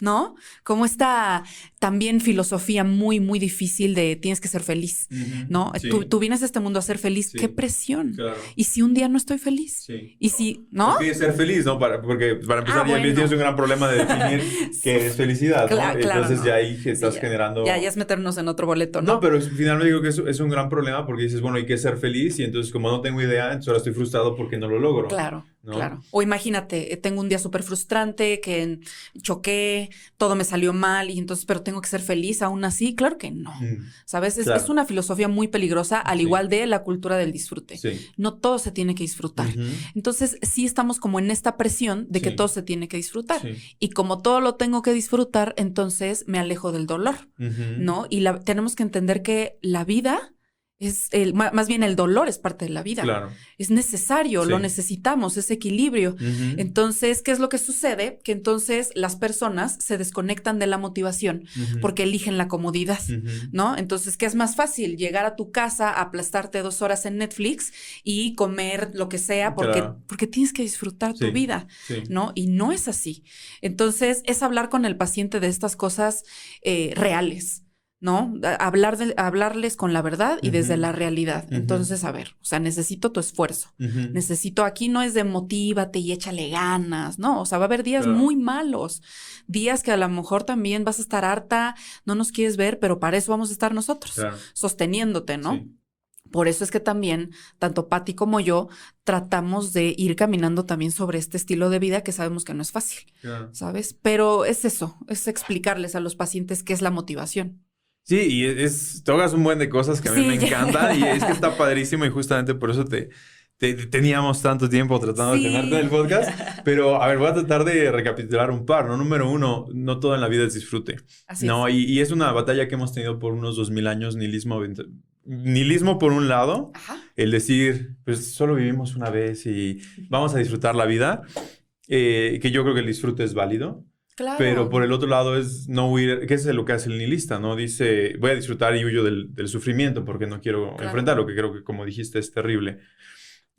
Speaker 2: ¿No? Como esta también filosofía muy, muy difícil de tienes que ser feliz, ¿no? Tú, vienes a este mundo a ser feliz, qué presión. Y si un día no estoy feliz, y si, ¿no?
Speaker 1: Tienes ser feliz, ¿no? Para, porque para empezar, ah, ya tienes un gran problema de definir qué es felicidad, ¿no? Entonces ya ahí estás generando...
Speaker 2: Ya, ya es meternos en otro boleto, ¿no?
Speaker 1: No, pero finalmente digo que es, es un gran problema porque dices, bueno, hay que ser feliz y entonces como no tengo idea, entonces ahora estoy frustrado porque no lo logro.
Speaker 2: Claro. Claro. O imagínate, eh, tengo un día súper frustrante, que choqué, todo me salió mal y entonces, pero tengo que ser feliz aún así. Claro que no. Mm. ¿Sabes? Es, una filosofía muy peligrosa, al igual de la cultura del disfrute. No todo se tiene que disfrutar. Entonces, sí estamos como en esta presión de que todo se tiene que disfrutar. Y como todo lo tengo que disfrutar, entonces me alejo del dolor, ¿no? Y la, tenemos que entender que la vida es el, más bien el dolor es parte de la vida.
Speaker 1: Claro.
Speaker 2: Es necesario, lo necesitamos, ese equilibrio. Entonces, ¿qué es lo que sucede? Que entonces las personas se desconectan de la motivación porque eligen la comodidad, ¿no? Entonces, ¿qué es más fácil? Llegar a tu casa, aplastarte dos horas en Netflix y comer lo que sea porque, porque tienes que disfrutar tu vida, ¿no? Y no es así. Entonces, es hablar con el paciente de estas cosas eh, reales. ¿No? Hablar de, hablarles con la verdad y desde la realidad. Entonces, a ver, o sea, necesito tu esfuerzo. Necesito, aquí no es de motívate y échale ganas, ¿no? O sea, va a haber días muy malos, días que a lo mejor también vas a estar harta, no nos quieres ver, pero para eso vamos a estar nosotros, sosteniéndote, ¿no? Por eso es que también, tanto Patti como yo, tratamos de ir caminando también sobre este estilo de vida que sabemos que no es fácil, ¿sabes? Pero es eso, es explicarles a los pacientes qué es la motivación.
Speaker 1: Sí, y es, todas un buen de cosas que a mí me encantan y es que está padrísimo y justamente por eso te, teníamos tanto tiempo tratando de tenerte en el podcast. Pero, a ver, voy a tratar de recapitular un par, ¿no? Número uno, no todo en la vida es disfrute. no, Y, y, es una batalla que hemos tenido por unos dos mil años, nihilismo, nihilismo por un lado, el decir, pues solo vivimos una vez y vamos a disfrutar la vida, eh, que yo creo que el disfrute es válido. Pero por el otro lado es no huir, que es lo que hace el nihilista, ¿no? Dice, voy a disfrutar y huyo del, sufrimiento porque no quiero enfrentarlo, que creo que como dijiste es terrible.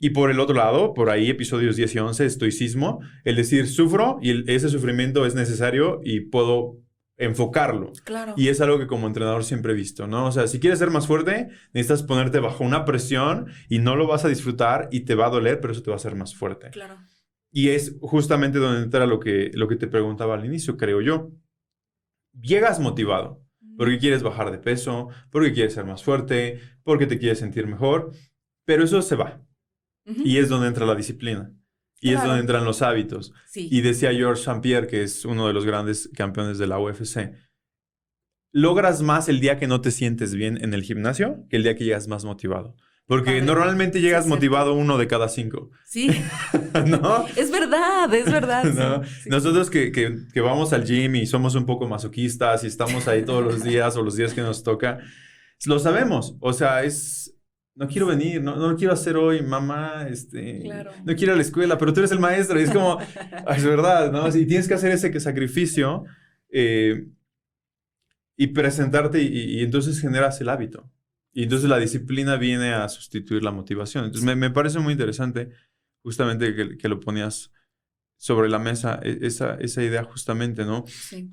Speaker 1: Y por el otro lado, por ahí, episodios 10 y 11, estoicismo, el decir, sufro y ese sufrimiento es necesario y puedo enfocarlo.
Speaker 2: Claro.
Speaker 1: Y es algo que como entrenador siempre he visto, ¿no? O sea, si quieres ser más fuerte, necesitas ponerte bajo una presión y no lo vas a disfrutar y te va a doler, pero eso te va a hacer más fuerte.
Speaker 2: Claro.
Speaker 1: Y es justamente donde entra lo que, lo que te preguntaba al inicio, creo yo. Llegas motivado porque quieres bajar de peso, porque quieres ser más fuerte, porque te quieres sentir mejor, pero eso se va. Y es donde entra la disciplina. Y es donde entran los hábitos. Y decía George St. Pierre, que es uno de los grandes campeones de la UFC, logras más el día que no te sientes bien en el gimnasio que el día que llegas más motivado. Porque normalmente llegas motivado uno de cada cinco.
Speaker 2: Sí. ¿No? Es verdad, es verdad.
Speaker 1: Nosotros que, que, vamos al gym y somos un poco masoquistas y estamos ahí todos los días o los días que nos toca, lo sabemos. O sea, es. No quiero venir, no, no lo quiero hacer hoy, mamá, este, no quiero ir a la escuela, pero tú eres el maestro y es como, es verdad, ¿no? Y tienes que hacer ese sacrificio eh, y presentarte y entonces generas el hábito. Y entonces la disciplina viene a sustituir la motivación. Entonces me, parece muy interesante justamente que, lo ponías sobre la mesa, e, esa, esa idea justamente, ¿no? Sí.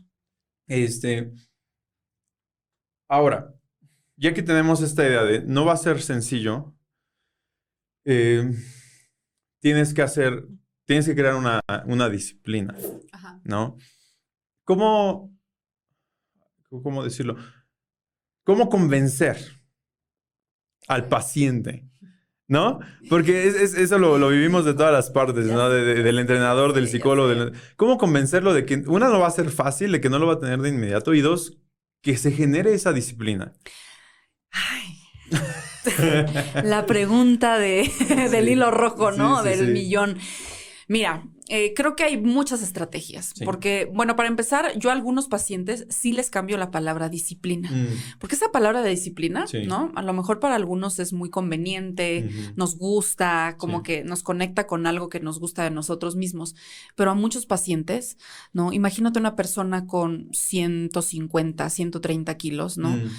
Speaker 1: Este, ahora, ya que tenemos esta idea de no va a ser sencillo, eh, tienes que hacer, tienes que crear una, una disciplina, ¿no? ¿Cómo, cómo decirlo? ¿Cómo convencer al paciente. ¿No? Porque eso lo, vivimos de todas las partes, ¿no? del entrenador, del psicólogo. ¿Cómo convencerlo de que, una, no va a ser fácil, de que no lo va a tener de inmediato, y dos, que se genere esa disciplina?
Speaker 2: Ay. La pregunta de, del hilo rojo, ¿no? del millón. Mira, eh, creo que hay muchas estrategias, porque, bueno, para empezar, yo a algunos pacientes sí les cambio la palabra disciplina, mm. porque esa palabra de disciplina, ¿no? A lo mejor para algunos es muy conveniente, nos gusta, como que nos conecta con algo que nos gusta de nosotros mismos, pero a muchos pacientes, ¿no? Imagínate una persona con 150, 130 kilos, ¿no? Mm.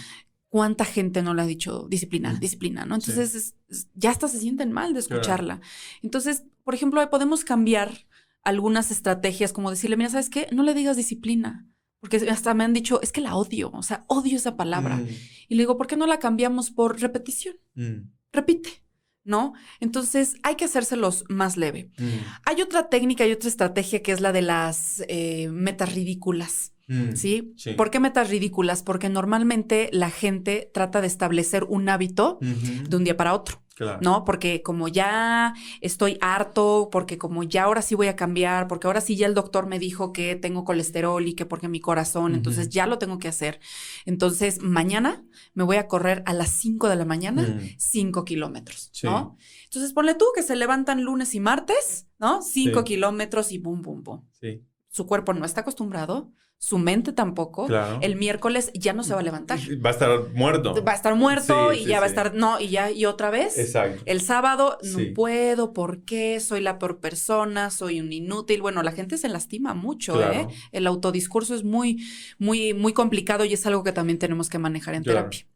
Speaker 2: ¿Cuánta gente no le ha dicho disciplina, mm. disciplina, ¿no? Entonces, ya hasta se sienten mal de escucharla. Entonces, por ejemplo, podemos cambiar algunas estrategias como decirle, mira, ¿sabes qué? No le digas disciplina. Porque hasta me han dicho, es que la odio, o sea, odio esa palabra. Mm. Y le digo, ¿por qué no la cambiamos por repetición? Mm. Repite, ¿no? Entonces hay que hacérselos más leve. Mm. Hay otra técnica y otra estrategia que es la de las eh, metas ridículas. ¿Sí? ¿Por qué metas ridículas? Porque normalmente la gente trata de establecer un hábito de un día para otro. ¿No? Porque como ya estoy harto, porque como ya ahora sí voy a cambiar, porque ahora sí ya el doctor me dijo que tengo colesterol y que porque mi corazón, entonces ya lo tengo que hacer. Entonces, mañana me voy a correr a las 5 de la mañana 5 mm. kilómetros, ¿no? Entonces, ponle tú que se levantan lunes y martes, ¿no? 5 kilómetros y pum, pum, pum. Sí. Su cuerpo no está acostumbrado, su mente tampoco. El miércoles ya no se va a levantar.
Speaker 1: Va a estar muerto.
Speaker 2: Va a estar muerto y ya va a estar, no, y ya, y otra vez. Exacto. El sábado, no puedo, ¿por qué? Soy la peor persona, soy un inútil. Bueno, la gente se lastima mucho, ¿eh? El autodiscurso es muy, muy, muy complicado y es algo que también tenemos que manejar en terapia.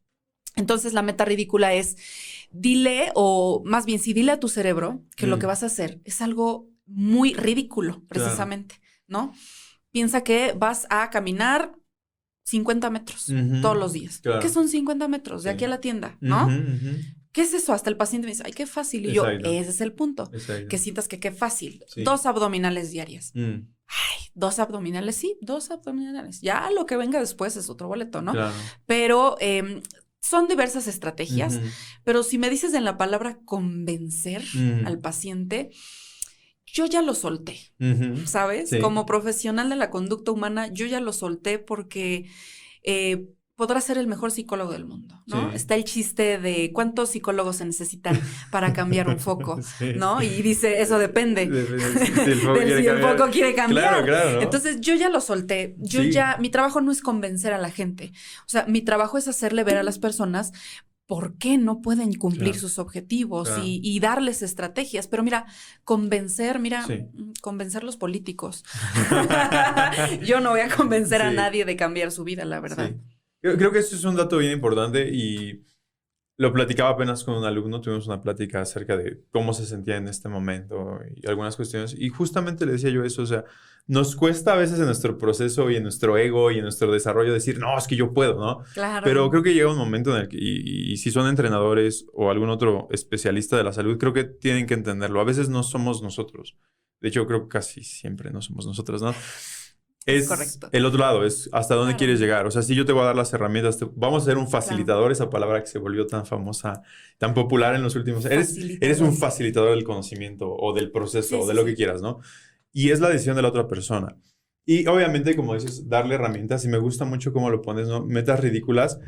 Speaker 2: Entonces, la meta ridícula es, dile, o más bien, si dile a tu cerebro que lo mm. que vas a hacer es algo muy ridículo, precisamente, ¿no? Piensa que vas a caminar 50 metros todos los días. ¿Qué son 50 metros de aquí a la tienda? ¿No? ¿Qué es eso? Hasta el paciente me dice, ay, qué fácil. Y yo, ese es el punto. Que sientas que qué fácil. Dos abdominales diarias. Mm. Ay, dos abdominales, sí, dos abdominales. Ya lo que venga después es otro boleto, ¿no? Pero em, son diversas estrategias. Pero si me dices en la palabra convencer mm. al paciente, yo ya lo solté, ¿sabes? Como profesional de la conducta humana, yo ya lo solté porque eh, podrá ser el mejor psicólogo del mundo, ¿no? Está el chiste de cuántos psicólogos se necesitan para cambiar un foco, ¿no? Y dice, eso depende del si el foco quiere cambiar. Entonces, yo ya lo solté. Yo ya, mi trabajo no es convencer a la gente. O sea, mi trabajo es hacerle ver a las personas por qué no pueden cumplir sus objetivos y, darles estrategias. Pero mira, convencer, mira, mm, convencer los políticos. Yo no voy a convencer a nadie de cambiar su vida, la verdad.
Speaker 1: Creo, que eso es un dato bien importante y lo platicaba apenas con un alumno, tuvimos una plática acerca de cómo se sentía en este momento y algunas cuestiones. Y justamente le decía yo eso, o sea, nos cuesta a veces en nuestro proceso y en nuestro ego y en nuestro desarrollo decir, no, es que yo puedo, ¿no? Claro. Pero creo que llega un momento en el que, y, si son entrenadores o algún otro especialista de la salud, creo que tienen que entenderlo. A veces no somos nosotros. De hecho, creo que casi siempre no somos nosotros, ¿no? Es Correcto. el otro lado, es hasta dónde quieres llegar. O sea, si yo te voy a dar las herramientas, vamos a ser un facilitador, esa palabra que se volvió tan famosa, tan popular en los últimos años. Eres, eres un facilitador del conocimiento o del proceso o de lo que quieras, ¿no? y es la decisión de la otra persona. Y obviamente, como dices, darle herramientas, y me gusta mucho cómo lo pones, ¿no? Metas ridículas.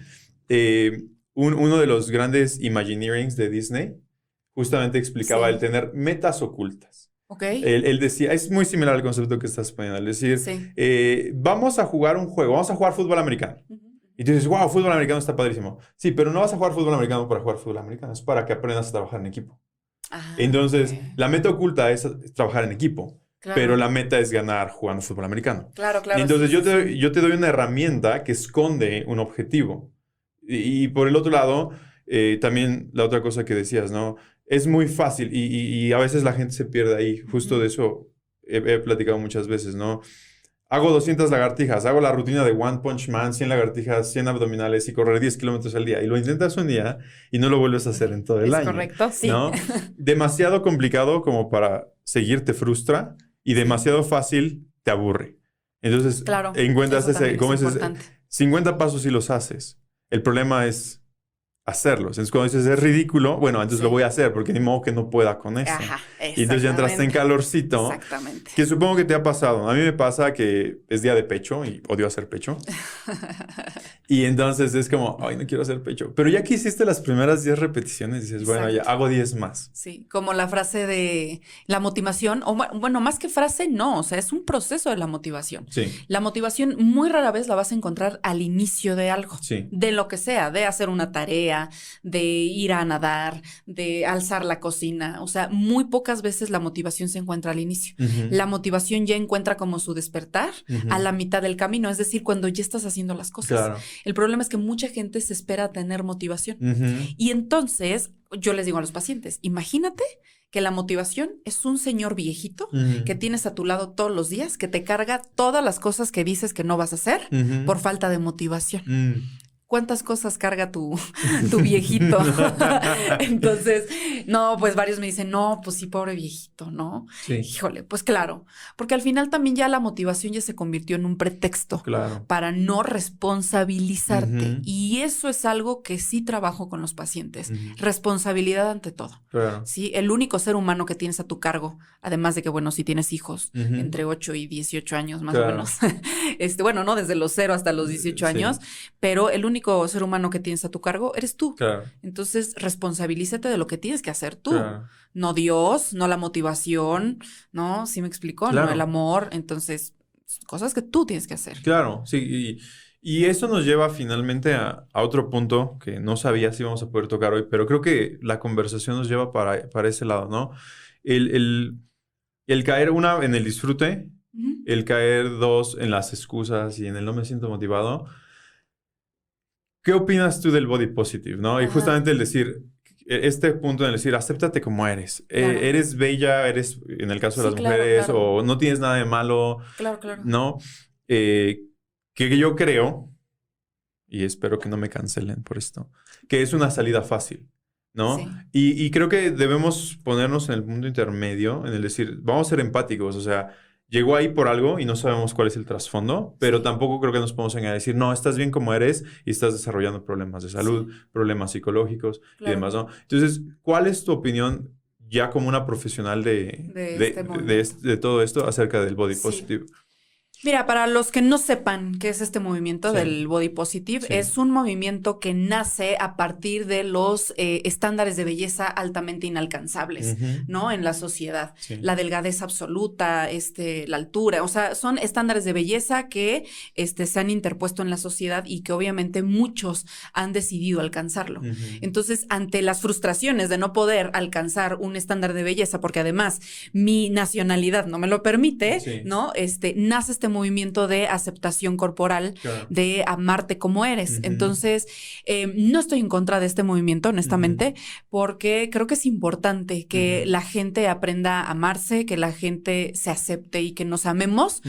Speaker 1: Eh, un- uno de los grandes Imagineerings de Disney justamente explicaba
Speaker 2: Sí.
Speaker 1: el tener metas ocultas.
Speaker 2: Ok.
Speaker 1: Él, él decía, es muy similar al concepto que estás poniendo, es decir,
Speaker 2: sí.
Speaker 1: eh, vamos a jugar un juego, vamos a jugar fútbol americano. Y tú dices, wow, fútbol americano está padrísimo. Sí, pero no vas a jugar fútbol americano para jugar fútbol americano, es para que aprendas a trabajar en equipo.
Speaker 2: Ah,
Speaker 1: Entonces, la meta oculta es trabajar en equipo,
Speaker 2: Claro.
Speaker 1: pero la meta es ganar jugando fútbol americano.
Speaker 2: Claro, claro.
Speaker 1: Y entonces
Speaker 2: sí,
Speaker 1: yo te,
Speaker 2: sí.
Speaker 1: yo te doy una herramienta que esconde un objetivo. Y, y por el otro lado, eh, también la otra cosa que decías, ¿no? Es muy fácil y, y- y a veces la gente se pierde ahí. Justo de eso he, he platicado muchas veces, ¿no? Hago 200 lagartijas, hago la rutina de One Punch Man, 100 lagartijas, 100 abdominales y correr 10 kilómetros al día. Y lo intentas un día y no lo vuelves a hacer en todo el
Speaker 2: Es
Speaker 1: año.
Speaker 2: correcto, sí.
Speaker 1: ¿no? Demasiado complicado como para seguir te frustra y demasiado fácil te aburre. Entonces,
Speaker 2: Claro.
Speaker 1: encuentras ese, como
Speaker 2: es importante.
Speaker 1: 50 pasos y los haces. El problema es hacerlos. Entonces, cuando dices es ridículo, bueno, entonces
Speaker 2: Sí.
Speaker 1: lo voy a hacer porque ni modo que no pueda con eso.
Speaker 2: Ajá.
Speaker 1: Y entonces ya entraste en calorcito.
Speaker 2: Exactamente.
Speaker 1: Que supongo que te ha pasado. A mí me pasa que es día de pecho y odio hacer pecho. Y entonces es como, ay, no quiero hacer pecho. Pero ya que hiciste las primeras 10 repeticiones, dices, bueno, ya hago 10 más.
Speaker 2: Sí, como la frase de la motivación, o bu- bueno, más que frase, no, o sea, es un proceso de la motivación.
Speaker 1: Sí,
Speaker 2: La motivación muy rara vez la vas a encontrar al inicio de algo.
Speaker 1: sí.
Speaker 2: De lo que sea, de hacer una tarea, de ir a nadar, de alzar la cocina. O sea, muy pocas veces la motivación se encuentra al inicio. La motivación ya encuentra como su despertar a la mitad del camino, es decir, cuando ya estás haciendo las cosas.
Speaker 1: Claro.
Speaker 2: El problema es que mucha gente se espera tener motivación. Y entonces, yo les digo a los pacientes, imagínate que la motivación es un señor viejito que tienes a tu lado todos los días, que te carga todas las cosas que dices que no vas a hacer por falta de motivación. ¿Cuántas cosas carga tu, tu viejito? Entonces, no, pues varios me dicen, no, pues sí, pobre viejito, ¿no?
Speaker 1: Sí,
Speaker 2: Híjole, pues claro, porque al final también ya la motivación ya se convirtió en un pretexto
Speaker 1: claro.
Speaker 2: para no responsabilizarte. Y eso es algo que sí trabajo con los pacientes. Responsabilidad ante todo.
Speaker 1: Claro.
Speaker 2: Sí, el único ser humano que tienes a tu cargo, además de que, bueno, si tienes hijos, entre 8 y 18 años más
Speaker 1: Claro.
Speaker 2: o menos. este, bueno, no desde los 0 hasta los 18
Speaker 1: Sí.
Speaker 2: años, pero el único ser humano que tienes a tu cargo eres tú.
Speaker 1: Claro.
Speaker 2: Entonces, responsabilízate de lo que tienes que hacer tú.
Speaker 1: Claro.
Speaker 2: No Dios, no la motivación, ¿no? ¿Sí me explico?
Speaker 1: Claro.
Speaker 2: No el amor. Entonces, cosas que tú tienes que hacer.
Speaker 1: Claro, sí. Y, y eso nos lleva finalmente a, a otro punto que no sabía si íbamos a poder tocar hoy, pero creo que la conversación nos lleva para, para ese lado, ¿no? El, el, el caer, una, en el disfrute, el caer, dos, en las excusas y en el no me siento motivado. ¿Qué opinas tú del body positive, no? Y justamente el decir, e- este punto en el decir, acéptate como eres. Eh,
Speaker 2: Claro.
Speaker 1: eres bella, eres, en el caso de
Speaker 2: Sí,
Speaker 1: las
Speaker 2: claro,
Speaker 1: mujeres,
Speaker 2: claro.
Speaker 1: o no tienes nada de malo,
Speaker 2: Claro, claro.
Speaker 1: ¿no? Eh, que yo creo, y espero que no me cancelen por esto, que es una salida fácil, ¿no?
Speaker 2: Sí.
Speaker 1: Y, y creo que debemos ponernos en el punto intermedio, en el decir, vamos a ser empáticos, o sea, llegó ahí por algo y no sabemos cuál es el trasfondo, pero tampoco creo que nos podemos engañar a decir, no, estás bien como eres y estás desarrollando problemas de salud, problemas psicológicos y demás, ¿no? Entonces, ¿cuál es tu opinión ya como una profesional de,
Speaker 2: De
Speaker 1: de,
Speaker 2: este
Speaker 1: de- de todo esto acerca del body
Speaker 2: Sí.
Speaker 1: positive?
Speaker 2: Mira, para los que no sepan qué es este movimiento
Speaker 1: Sí.
Speaker 2: del Body Positive,
Speaker 1: Sí.
Speaker 2: es un movimiento que nace a partir de los eh, estándares de belleza altamente inalcanzables. ¿no? En la sociedad.
Speaker 1: Sí.
Speaker 2: La delgadez absoluta, este, la altura, o sea, son estándares de belleza que este, se han interpuesto en la sociedad y que obviamente muchos han decidido alcanzarlo. Entonces, ante las frustraciones de no poder alcanzar un estándar de belleza, porque además mi nacionalidad no me lo permite. ¿no? Este, nace este movimiento de aceptación corporal,
Speaker 1: Claro.
Speaker 2: de amarte como eres. Entonces, eh, no estoy en contra de este movimiento, honestamente, porque creo que es importante que la gente aprenda a amarse, que la gente se acepte y que nos amemos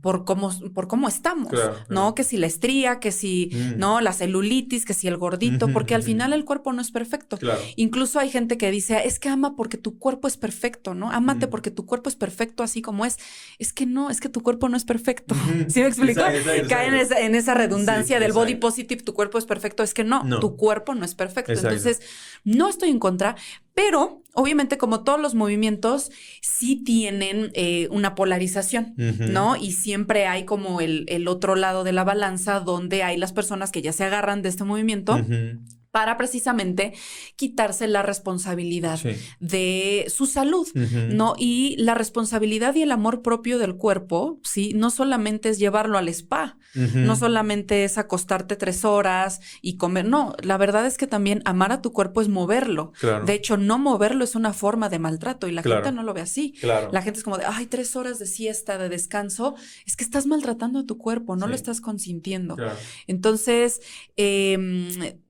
Speaker 2: por cómo, por cómo estamos,
Speaker 1: Claro,
Speaker 2: ¿no?
Speaker 1: claro.
Speaker 2: Que si la estría, que si,
Speaker 1: Mm.
Speaker 2: ¿no? La celulitis, que si el gordito, porque al final el cuerpo no es perfecto. Incluso hay gente que dice, es que ama porque tu cuerpo es perfecto, ¿no? Ámate porque tu cuerpo es perfecto así como es. Es que no, es que tu cuerpo no es perfecto.
Speaker 1: Ujú.
Speaker 2: ¿Sí me explico?
Speaker 1: Exacto, exacto,
Speaker 2: Cae en esa, en esa redundancia
Speaker 1: Sí,
Speaker 2: del body positive, tu cuerpo es perfecto. Es que no,
Speaker 1: No.
Speaker 2: tu cuerpo no es perfecto.
Speaker 1: Exacto.
Speaker 2: Entonces, no estoy en contra, pero obviamente como todos los movimientos, sí tienen eh, una polarización. ¿no? Y siempre hay como el, el otro lado de la balanza donde hay las personas que ya se agarran de este movimiento. Para precisamente quitarse la responsabilidad de su salud, ¿no? Y la responsabilidad y el amor propio del cuerpo, ¿sí? No solamente es llevarlo al spa, no solamente es acostarte tres horas y comer, no, la verdad es que también amar a tu cuerpo es moverlo. De hecho, no moverlo es una forma de maltrato y la gente no lo ve así. La gente es como de, ay, tres horas de siesta, de descanso, es que estás maltratando a tu cuerpo, no lo estás consintiendo. Entonces, eh,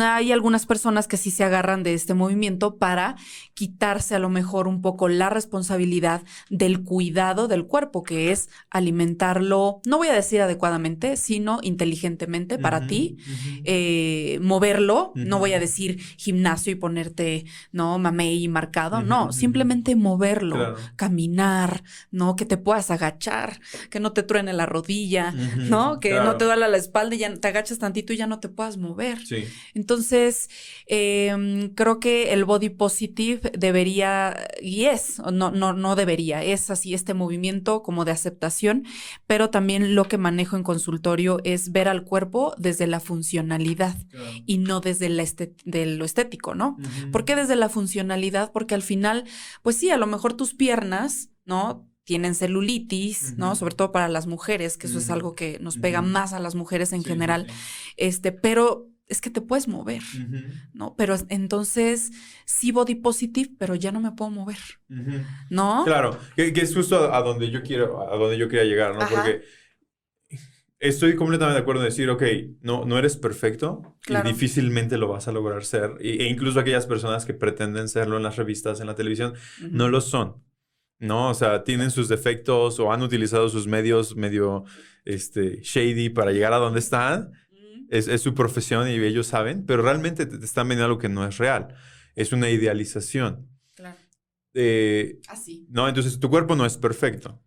Speaker 2: hay algunas personas que sí se agarran de este movimiento para quitarse a lo mejor un poco la responsabilidad del cuidado del cuerpo, que es alimentarlo, no voy a decir adecuadamente, sino inteligentemente para ti, eh, moverlo, no voy a decir gimnasio y ponerte, no, mamey marcado, no, simplemente moverlo, caminar, ¿no? Que te puedas agachar, que no te truene la rodilla, ¿no? Que no te duele la espalda y ya te agachas tantito y ya no te puedas mover. Entonces, em, creo que el body positive debería, y es, no, no, no debería, es así este movimiento como de aceptación, pero también lo que manejo en consultorio es ver al cuerpo desde la funcionalidad y no desde la de lo estético, ¿no? ¿Por qué desde la funcionalidad? Porque al final, pues sí, a lo mejor tus piernas, ¿no? tienen celulitis, ¿no? Sobre todo para las mujeres, que eso es algo que nos pega más a las mujeres en general. Este, pero es que te puedes mover, ¿no? Pero entonces sí body positive, pero ya no me puedo mover, ¿no?
Speaker 1: Claro, que, es justo a, donde yo quiero, a donde yo quería llegar, ¿no? Porque estoy completamente de acuerdo en decir, ok, no, no eres perfecto y difícilmente lo vas a lograr ser. E, incluso aquellas personas que pretenden serlo en las revistas, en la televisión, no lo son. ¿no? O sea, tienen sus defectos o han utilizado sus medios medio este, shady para llegar a donde están es, su profesión y ellos saben, pero realmente te, están vendiendo algo que no es real. Es una idealización. Claro.
Speaker 2: Eh, Así.
Speaker 1: No, entonces tu cuerpo no es perfecto.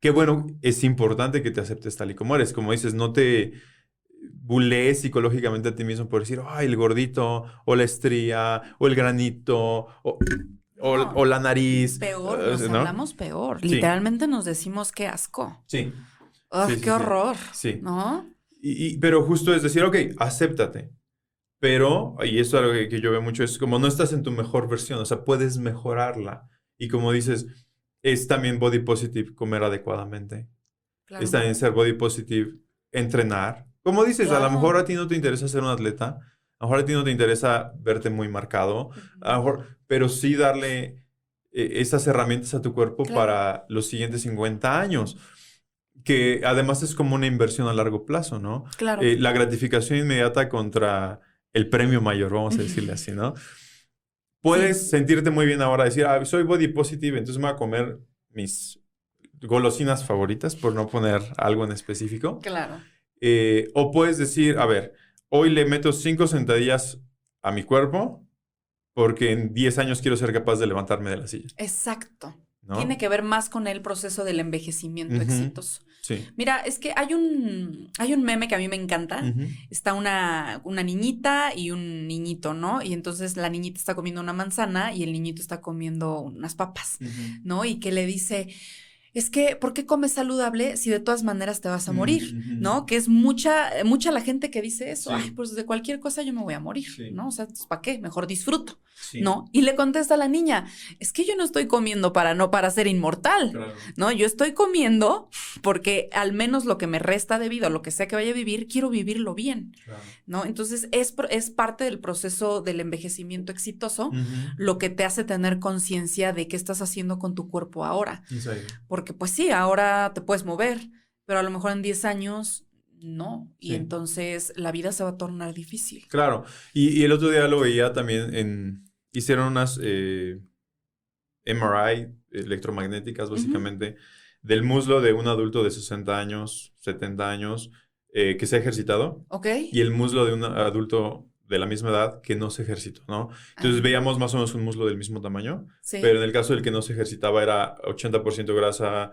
Speaker 1: Qué bueno, es importante que te aceptes tal y como eres. Como dices, no te bulees psicológicamente a ti mismo por decir, ay, el gordito, o la estría, o el granito, o, la nariz.
Speaker 2: Peor, nos hablamos peor. Literalmente nos decimos qué asco.
Speaker 1: Sí.
Speaker 2: qué horror.
Speaker 1: Sí.
Speaker 2: ¿No?
Speaker 1: Y, pero justo es decir, ok, acéptate. Pero, y esto es algo que, yo veo mucho, es como no estás en tu mejor versión, o sea, puedes mejorarla. Y como dices, es también body positive comer adecuadamente. Claro. Es también ser body positive entrenar. Como dices, a lo mejor a ti no te interesa ser un atleta, a lo mejor a ti no te interesa verte muy marcado, a lo mejor, pero sí darle eh, esas herramientas a tu cuerpo para los siguientes 50 años que además es como una inversión a largo plazo, ¿no?
Speaker 2: Claro.
Speaker 1: Eh, la gratificación inmediata contra el premio mayor, vamos a decirle así, ¿no? Puedes sentirte muy bien ahora, decir, ah, soy body positive, entonces me voy a comer mis golosinas favoritas, por no poner algo en específico.
Speaker 2: Claro.
Speaker 1: Eh, o puedes decir, a ver, hoy le meto cinco sentadillas a mi cuerpo porque en 10 años quiero ser capaz de levantarme de la silla.
Speaker 2: Exacto. Tiene que ver más con el proceso del envejecimiento exitoso. Mira, es que hay un, hay un meme que a mí me encanta. Está una, una niñita y un niñito, ¿no? Y entonces la niñita está comiendo una manzana y el niñito está comiendo unas papas, ¿no? Y que le dice, es que, ¿por qué comes saludable si de todas maneras te vas a morir? ¿No? Que es mucha, mucha la gente que dice eso. Ay, pues de cualquier cosa yo me voy a morir, ¿no? O sea, pues, ¿para qué? Mejor disfruto, ¿no? Y le contesta a la niña, es que yo no estoy comiendo para no para ser inmortal, ¿no? Yo estoy comiendo porque al menos lo que me resta de vida, lo que sea que vaya a vivir, quiero vivirlo bien, ¿no? Entonces, es, es parte del proceso del envejecimiento exitoso lo que te hace tener conciencia de qué estás haciendo con tu cuerpo ahora. Porque porque pues sí, ahora te puedes mover, pero a lo mejor en 10 años no. Y entonces la vida se va a tornar difícil.
Speaker 1: Claro. Y, el otro día lo veía también en... Hicieron unas eh, MRI electromagnéticas, básicamente, del muslo de un adulto de 60 años, 70 años, eh, que se ha ejercitado.
Speaker 2: Ok.
Speaker 1: Y el muslo de un adulto de la misma edad que no se ejercitó, ¿no? Entonces ah. veíamos más o menos un muslo del mismo tamaño, pero en el caso del que no se ejercitaba era 80% grasa,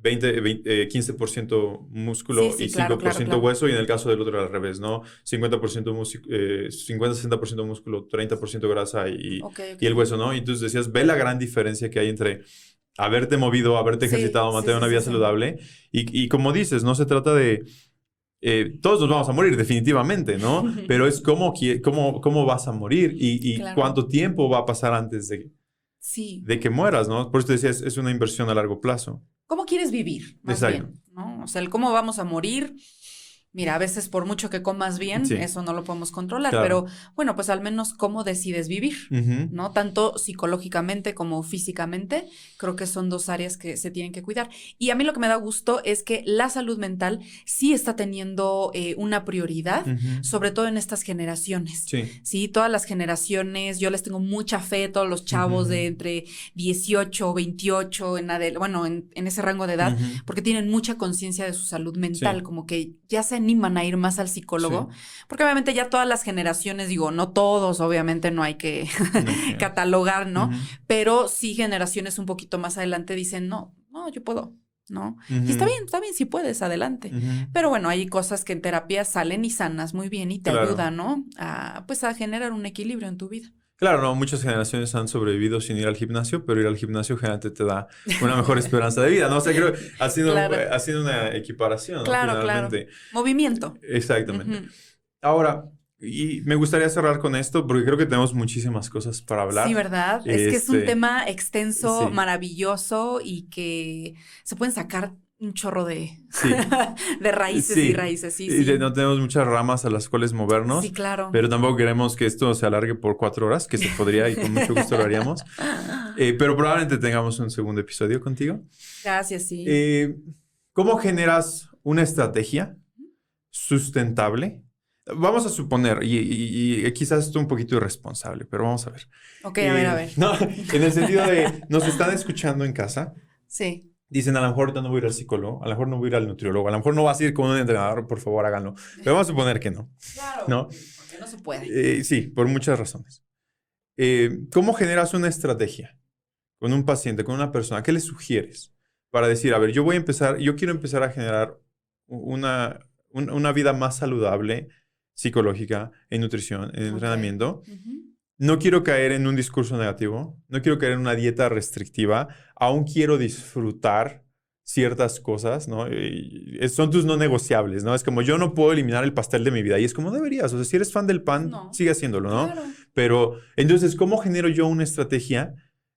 Speaker 1: 20, 15% músculo y 5% hueso, y en el caso del otro al revés, ¿no? 50%, eh, 50-60% músculo, 30% grasa y, y el hueso, ¿no? Y entonces decías, ve la gran diferencia que hay entre haberte movido, haberte ejercitado, mantener una vida saludable, y, y como dices, no se trata de eh, todos nos vamos a morir definitivamente, ¿no? Pero es cómo, cómo, cómo vas a morir y, cuánto tiempo va a pasar antes de,
Speaker 2: sí.
Speaker 1: de que mueras, ¿no? Por eso te decía, es, una inversión a largo plazo.
Speaker 2: ¿Cómo quieres vivir? Más Bien, ¿no? O sea, el cómo vamos a morir Mira, a veces por mucho que comas bien, eso no lo podemos controlar, pero bueno, pues al menos cómo decides vivir, ¿no? Tanto psicológicamente como físicamente, creo que son dos áreas que se tienen que cuidar. Y a mí lo que me da gusto es que la salud mental sí está teniendo eh, una prioridad, sobre todo en estas generaciones. Sí. sí. todas las generaciones, yo les tengo mucha fe, todos los chavos de entre 18, o 28, en bueno, en, ese rango de edad, porque tienen mucha conciencia de su salud mental, como que ya se animan a ir más al psicólogo, porque obviamente ya todas las generaciones, digo, no todos, obviamente no hay que catalogar, ¿no? Pero sí generaciones un poquito más adelante dicen, no, no, yo puedo. ¿no? Y está bien, está bien si puedes, adelante. Pero bueno, hay cosas que en terapia salen y sanas muy bien y te ayudan, ¿no? A, pues a generar un equilibrio en tu vida.
Speaker 1: Claro, no, muchas generaciones han sobrevivido sin ir al gimnasio, pero ir al gimnasio generalmente te da una mejor esperanza de vida, ¿no? O sea, creo ha sido, ha sido una equiparación,
Speaker 2: Claro, claro. Movimiento.
Speaker 1: Exactamente. Ahora, y me gustaría cerrar con esto porque creo que tenemos muchísimas cosas para hablar.
Speaker 2: Sí, ¿verdad? Es que es un este, tema extenso, maravilloso y que se pueden sacar un chorro de, de raíces y raíces, sí,
Speaker 1: Y no tenemos muchas ramas a las cuales movernos.
Speaker 2: Sí, claro.
Speaker 1: Pero tampoco queremos que esto se alargue por cuatro horas, que se podría y con mucho gusto lo haríamos. Eh, pero probablemente tengamos un segundo episodio contigo.
Speaker 2: Gracias, sí.
Speaker 1: Eh, ¿Cómo generas una estrategia sustentable? Vamos a suponer, y, y, quizás esto un poquito irresponsable, pero vamos a ver.
Speaker 2: Ok, a ver, a ver.
Speaker 1: No, en el sentido de, nos están escuchando en casa.
Speaker 2: Sí
Speaker 1: dicen, a lo mejor no voy a ir al psicólogo, a lo mejor no voy a ir al nutriólogo, a lo mejor no vas a ir con un entrenador, por favor háganlo. Pero vamos a suponer que no.
Speaker 2: Claro.
Speaker 1: ¿No?
Speaker 2: Porque no se puede.
Speaker 1: Eh, sí, por muchas razones. Eh, ¿Cómo generas una estrategia con un paciente, con una persona? ¿Qué le sugieres para decir, a ver, yo voy a empezar, yo quiero empezar a generar una, una vida más saludable, psicológica, en nutrición, en entrenamiento? No quiero caer en un discurso negativo, no quiero caer en una dieta restrictiva, aún quiero disfrutar ciertas cosas, ¿no? son tus no negociables, ¿no? Es como yo no puedo eliminar el pastel de mi vida y es como deberías, o sea, si eres fan del pan, sigue haciéndolo, ¿no? Pero entonces, ¿cómo genero yo una estrategia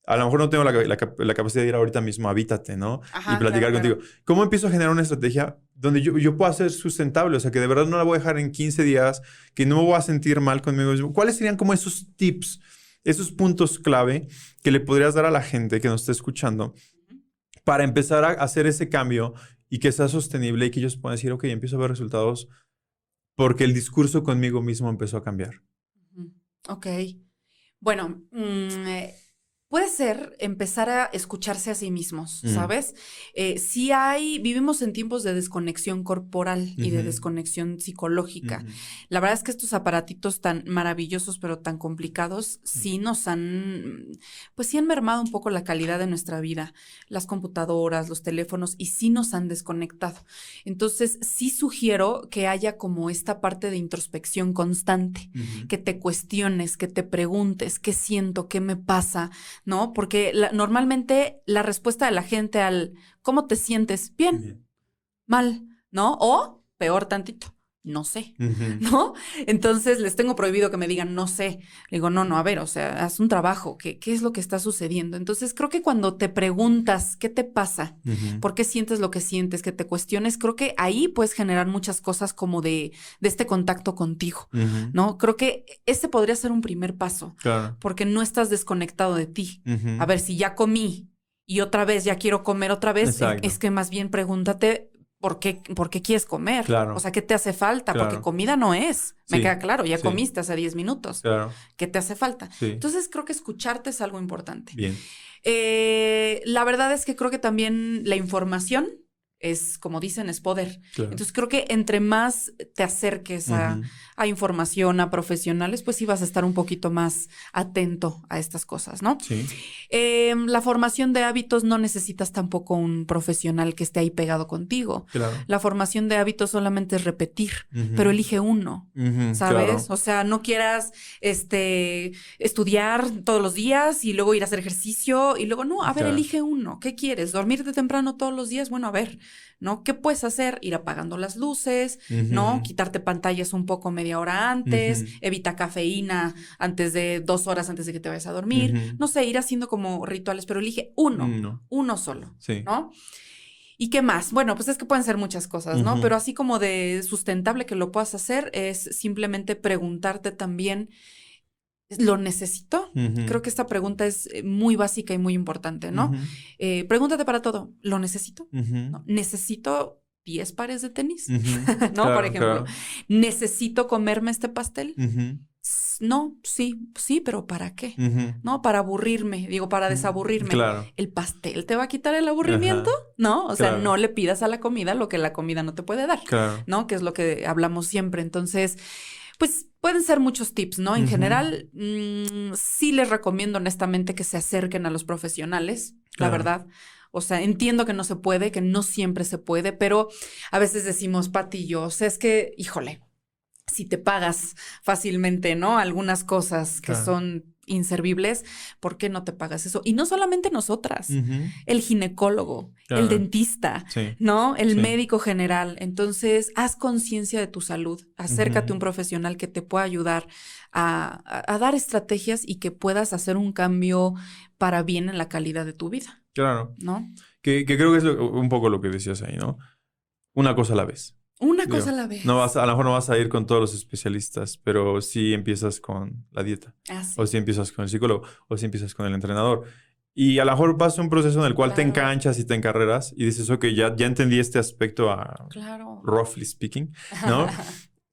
Speaker 1: a lo mejor no tengo la, capacidad de ir ahorita mismo, habítate, ¿no? y platicar contigo. ¿Cómo empiezo a generar una estrategia donde yo, yo pueda ser sustentable? O sea, que de verdad no la voy a dejar en 15 días, que no me voy a sentir mal conmigo mismo. ¿Cuáles serían como esos tips, esos puntos clave que le podrías dar a la gente que nos está escuchando para empezar a hacer ese cambio y que sea sostenible y que ellos puedan decir, ok, empiezo a ver resultados porque el discurso conmigo mismo empezó a cambiar?
Speaker 2: Ok. Bueno, mm, eh, puede ser empezar a escucharse a sí mismos, ¿sabes? Eh, si hay, vivimos en tiempos de desconexión corporal y de desconexión psicológica. La verdad es que estos aparatitos tan maravillosos pero tan complicados sí nos han, pues sí han mermado un poco la calidad de nuestra vida, las computadoras, los teléfonos y sí nos han desconectado. Entonces sí sugiero que haya como esta parte de introspección constante, que te cuestiones, que te preguntes, ¿qué siento? ¿Qué me pasa? ¿No? Porque normalmente la respuesta de la gente al ¿cómo te sientes? Bien, mal, ¿no? O peor tantito, no sé, ¿no? Entonces les tengo prohibido que me digan no sé. Le digo, no, no, a ver, o sea, haz un trabajo, ¿qué, qué es lo que está sucediendo? Entonces creo que cuando te preguntas qué te pasa, por qué sientes lo que sientes, que te cuestiones, creo que ahí puedes generar muchas cosas como de, de este contacto contigo, ¿no? Creo que ese podría ser un primer paso, porque no estás desconectado de ti. A ver, si ya comí y otra vez ya quiero comer otra vez, es que más bien pregúntate ¿por qué, por qué quieres comer? O sea, ¿qué te hace falta? Porque comida no es. Me queda claro, ya comiste hace 10 minutos. Claro. ¿Qué te hace falta? Entonces, creo que escucharte es algo importante.
Speaker 1: Bien.
Speaker 2: Eh, la verdad es que creo que también la información es, como dicen, es poder. Entonces creo que entre más te acerques a, información, a profesionales, pues sí vas a estar un poquito más atento a estas cosas, ¿no?
Speaker 1: Sí.
Speaker 2: Em, la formación de hábitos no necesitas tampoco un profesional que esté ahí pegado contigo. La formación de hábitos solamente es repetir, pero elige uno, ¿sabes? O sea, no quieras este, estudiar todos los días y luego ir a hacer ejercicio y luego, no, a ver, elige uno. ¿Qué quieres? ¿Dormirte temprano todos los días? Bueno, a ver ¿no? ¿Qué puedes hacer? Ir apagando las luces, ¿no? Quitarte pantallas un poco media hora antes, evita cafeína antes de dos horas antes de que te vayas a dormir, no sé, ir haciendo como rituales, pero elige uno, uno solo, ¿no? ¿Y qué más? Bueno, pues es que pueden ser muchas cosas, ¿no? Pero así como de sustentable que lo puedas hacer es simplemente preguntarte también, ¿lo necesito? Creo que esta pregunta es eh, muy básica y muy importante, ¿no? Eh, pregúntate para todo, ¿lo necesito? ¿Necesito 10 pares de tenis? ¿No? Por ejemplo, ¿necesito comerme este pastel? No, sí, sí, pero ¿para qué? ¿No? Para aburrirme, digo, para desaburrirme. Claro. ¿El pastel te va a quitar el aburrimiento? ¿No? O sea, no le pidas a la comida lo que la comida no te puede dar, claro. ¿no? Que es lo que hablamos siempre. Entonces, pues pueden ser muchos tips, ¿no? En general, mm, sí les recomiendo honestamente que se acerquen a los profesionales, la verdad. O sea, entiendo que no se puede, que no siempre se puede, pero a veces decimos, Pati, yo, o sea, es que, híjole, si te pagas fácilmente, ¿no? Algunas cosas que son inservibles, ¿por qué no te pagas eso? Y no solamente nosotras, el ginecólogo, el dentista, ¿no? El médico general. Entonces, haz conciencia de tu salud, acércate a un profesional que te pueda ayudar a, dar estrategias y que puedas hacer un cambio para bien en la calidad de tu vida.
Speaker 1: Claro. ¿No? Que, creo que es un poco lo que decías ahí, ¿no? Una cosa a la vez.
Speaker 2: Una cosa a la vez.
Speaker 1: No vas, a lo mejor no vas a ir con todos los especialistas, pero sí empiezas con la dieta. Ah, o si empiezas con el psicólogo, o si empiezas con el entrenador. Y a lo mejor vas a un proceso en el cual te enganchas y te encarreras y dices, ok, ya, ya entendí este aspecto a claro. roughly speaking, ¿no?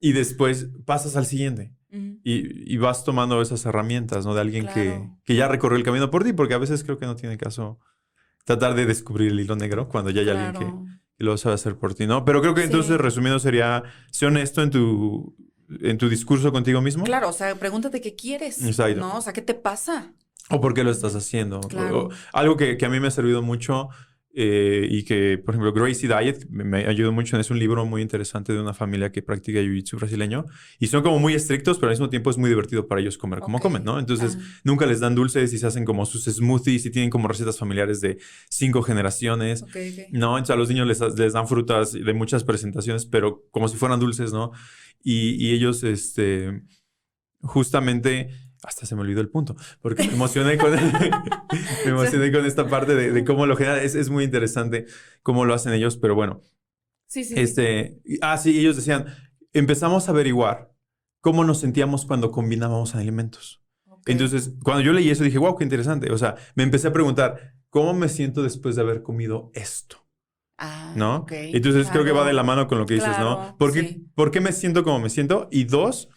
Speaker 1: y después pasas al siguiente. y, y, vas tomando esas herramientas, ¿no? De alguien que, que, ya recorrió el camino por ti, porque a veces creo que no tiene caso tratar de descubrir el hilo negro cuando ya hay alguien que y lo sabe hacer por ti, ¿no? Pero creo que entonces, resumiendo, sería, ser honesto en tu, en tu discurso contigo mismo.
Speaker 2: Claro, o sea, pregúntate qué quieres, Exacto. ¿no? O sea, ¿qué te pasa?
Speaker 1: O por qué lo estás haciendo. Claro. algo que, que, a mí me ha servido mucho eh, y que, por ejemplo, Gracie Diet me ayudó mucho. Es un libro muy interesante de una familia que practica jiu-jitsu brasileño y son como muy estrictos, pero al mismo tiempo es muy divertido para ellos comer como comen, ¿no? Entonces, ah. nunca les dan dulces y se hacen como sus smoothies y tienen como recetas familiares de cinco generaciones, ¿no? Entonces, a los niños les, les, dan frutas de muchas presentaciones, pero como si fueran dulces, ¿no? Y, y ellos, este, justamente hasta se me olvidó el punto, porque me emocioné con, me emocioné con esta parte de, cómo lo generan. Es, es, muy interesante cómo lo hacen ellos, pero bueno. Sí, sí. Este, ah, sí, ellos decían, empezamos a averiguar cómo nos sentíamos cuando combinábamos alimentos. Entonces, cuando yo leí eso, dije, wow, qué interesante. O sea, me empecé a preguntar, ¿cómo me siento después de haber comido esto? Ah, ¿No? Entonces, creo que va de la mano con lo que dices, ¿no? Porque, ¿Por qué me siento como me siento? Y dos,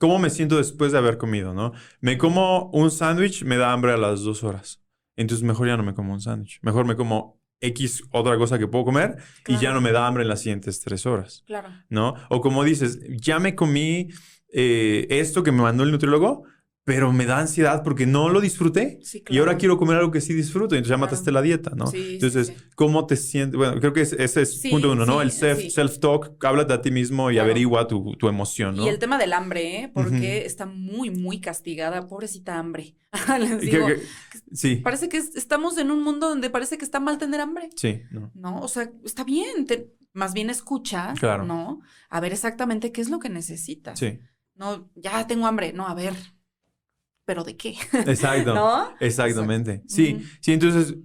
Speaker 1: ¿Cómo me siento después de haber comido, no? Me como un sándwich, me da hambre a las dos horas. Entonces mejor ya no me como un sándwich. Mejor me como X otra cosa que puedo comer y ya no me da hambre en las siguientes tres horas. Claro. ¿No? O como dices, ya me comí eh, esto que me mandó el nutriólogo, pero me da ansiedad porque no lo disfruté y ahora quiero comer algo que sí disfruto y entonces ya mataste la dieta, ¿no? entonces, ¿cómo te sientes? Bueno, creo que ese es punto uno, ¿no? El self-talk, háblate a ti mismo y averigua tu, tu, emoción, ¿no?
Speaker 2: Y el tema del hambre, ¿eh? Porque está muy, muy castigada, pobrecita hambre. Les digo, sí. Parece que estamos en un mundo donde parece que está mal tener hambre. Sí. No, ¿no? o sea, está bien, más bien escucha, claro. ¿no? A ver exactamente qué es lo que necesitas. Sí. No, ya tengo hambre, no, a ver, pero ¿de qué?
Speaker 1: Exacto. ¿No? Exactamente. Sí, sí, entonces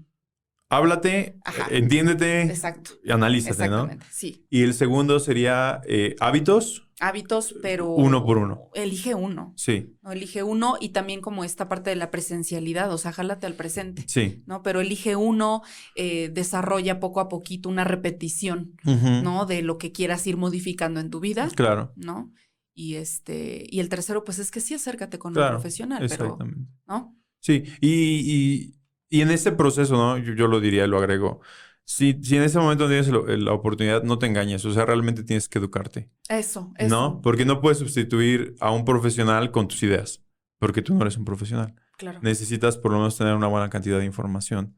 Speaker 1: háblate, entiéndete Exacto. y analízate, ¿no? Sí. Y el segundo sería eh, hábitos.
Speaker 2: Hábitos, pero...
Speaker 1: Uno por uno.
Speaker 2: Elige uno. Sí. No, elige uno y también como esta parte de la presencialidad, o sea, jálate al presente. Sí. ¿No? Pero elige uno, eh, desarrolla poco a poquito una repetición, ¿no? De lo que quieras ir modificando en tu vida. Claro. ¿No? Y este, y el tercero, pues es que sí acércate con un profesional, exactamente. ¿no?
Speaker 1: Sí, y, en ese proceso, ¿no? Yo, lo diría, lo agrego. Si, si en ese momento tienes la oportunidad, no te engañes. O sea, realmente tienes que educarte. Eso, eso. ¿No? Porque no puedes sustituir a un profesional con tus ideas. Porque tú no eres un profesional. Claro. Necesitas por lo menos tener una buena cantidad de información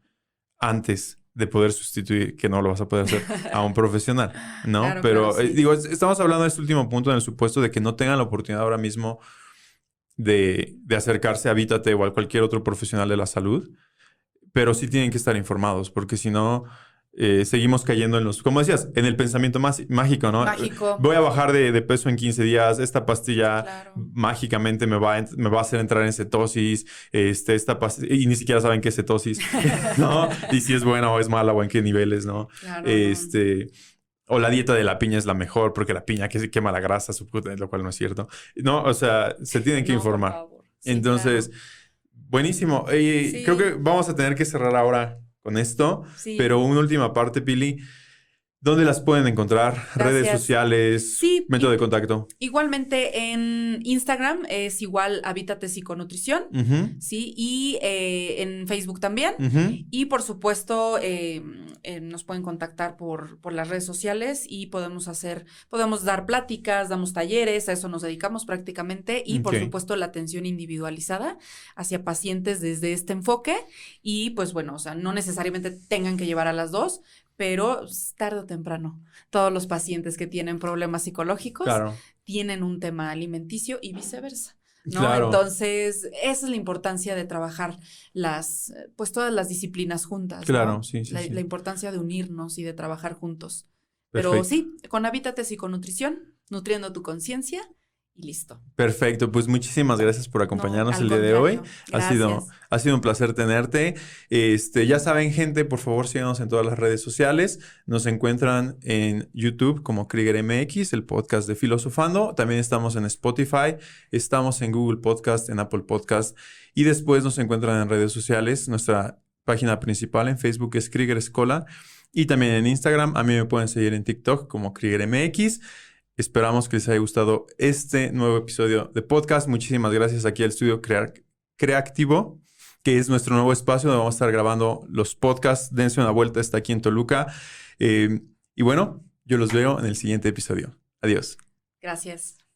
Speaker 1: antes de poder sustituir, que no lo vas a poder hacer a un profesional, ¿no? pero eh, digo, estamos hablando de este último punto en el supuesto de que no tengan la oportunidad ahora mismo de, de acercarse a Vítate o a cualquier otro profesional de la salud, pero sí tienen que estar informados, porque si no, eh, seguimos cayendo en los, como decías, en el pensamiento más mágico, ¿no?
Speaker 2: Mágico.
Speaker 1: Voy a bajar de, peso en 15 días, esta pastilla mágicamente me va, a, me va a hacer entrar en cetosis, este, esta y ni siquiera saben qué es cetosis, ¿no? y si es buena o es mala o en qué niveles, ¿no? este... O la dieta de la piña es la mejor porque la piña que se quema la grasa, lo cual no es cierto. No, o sea, se tienen que informar. Entonces, buenísimo. Creo que vamos a tener que cerrar ahora con esto, pero una última parte, Pili. ¿Dónde las pueden encontrar? Redes sociales, sí, método de contacto.
Speaker 2: Igualmente en Instagram es igual Habítate Psiconutrición, sí, y eh, en Facebook también. Y por supuesto eh, eh, nos pueden contactar por, por las redes sociales y podemos hacer, podemos dar pláticas, damos talleres, a eso nos dedicamos prácticamente. Y por supuesto la atención individualizada hacia pacientes desde este enfoque. Y pues bueno, o sea, no necesariamente tengan que llevar a las dos, pero tarde o temprano, todos los pacientes que tienen problemas psicológicos tienen un tema alimenticio y viceversa. ¿no? Entonces, esa es la importancia de trabajar las, pues todas las disciplinas juntas.
Speaker 1: Claro, sí, sí
Speaker 2: la,
Speaker 1: sí.
Speaker 2: la, importancia de unirnos y de trabajar juntos. Pero sí, con Habítate Psiconutrición, nutriendo tu conciencia y listo.
Speaker 1: Perfecto, pues muchísimas gracias por acompañarnos el día de hoy. Ha sido, ha sido un placer tenerte. Este, ya saben, gente, por favor síganos en todas las redes sociales. Nos encuentran en YouTube como Krieger MX, el podcast de Filosofando. También estamos en Spotify, estamos en Google Podcast, en Apple Podcast y después nos encuentran en redes sociales. Nuestra página principal en Facebook es Krieger Escola y también en Instagram. A mí me pueden seguir en TikTok como Krieger MX. Esperamos que les haya gustado este nuevo episodio de podcast. Muchísimas gracias aquí al estudio Creativo, que es nuestro nuevo espacio donde vamos a estar grabando los podcasts. Dense una vuelta, está aquí en Toluca. Eh, y bueno, yo los veo en el siguiente episodio. Adiós.
Speaker 2: Gracias.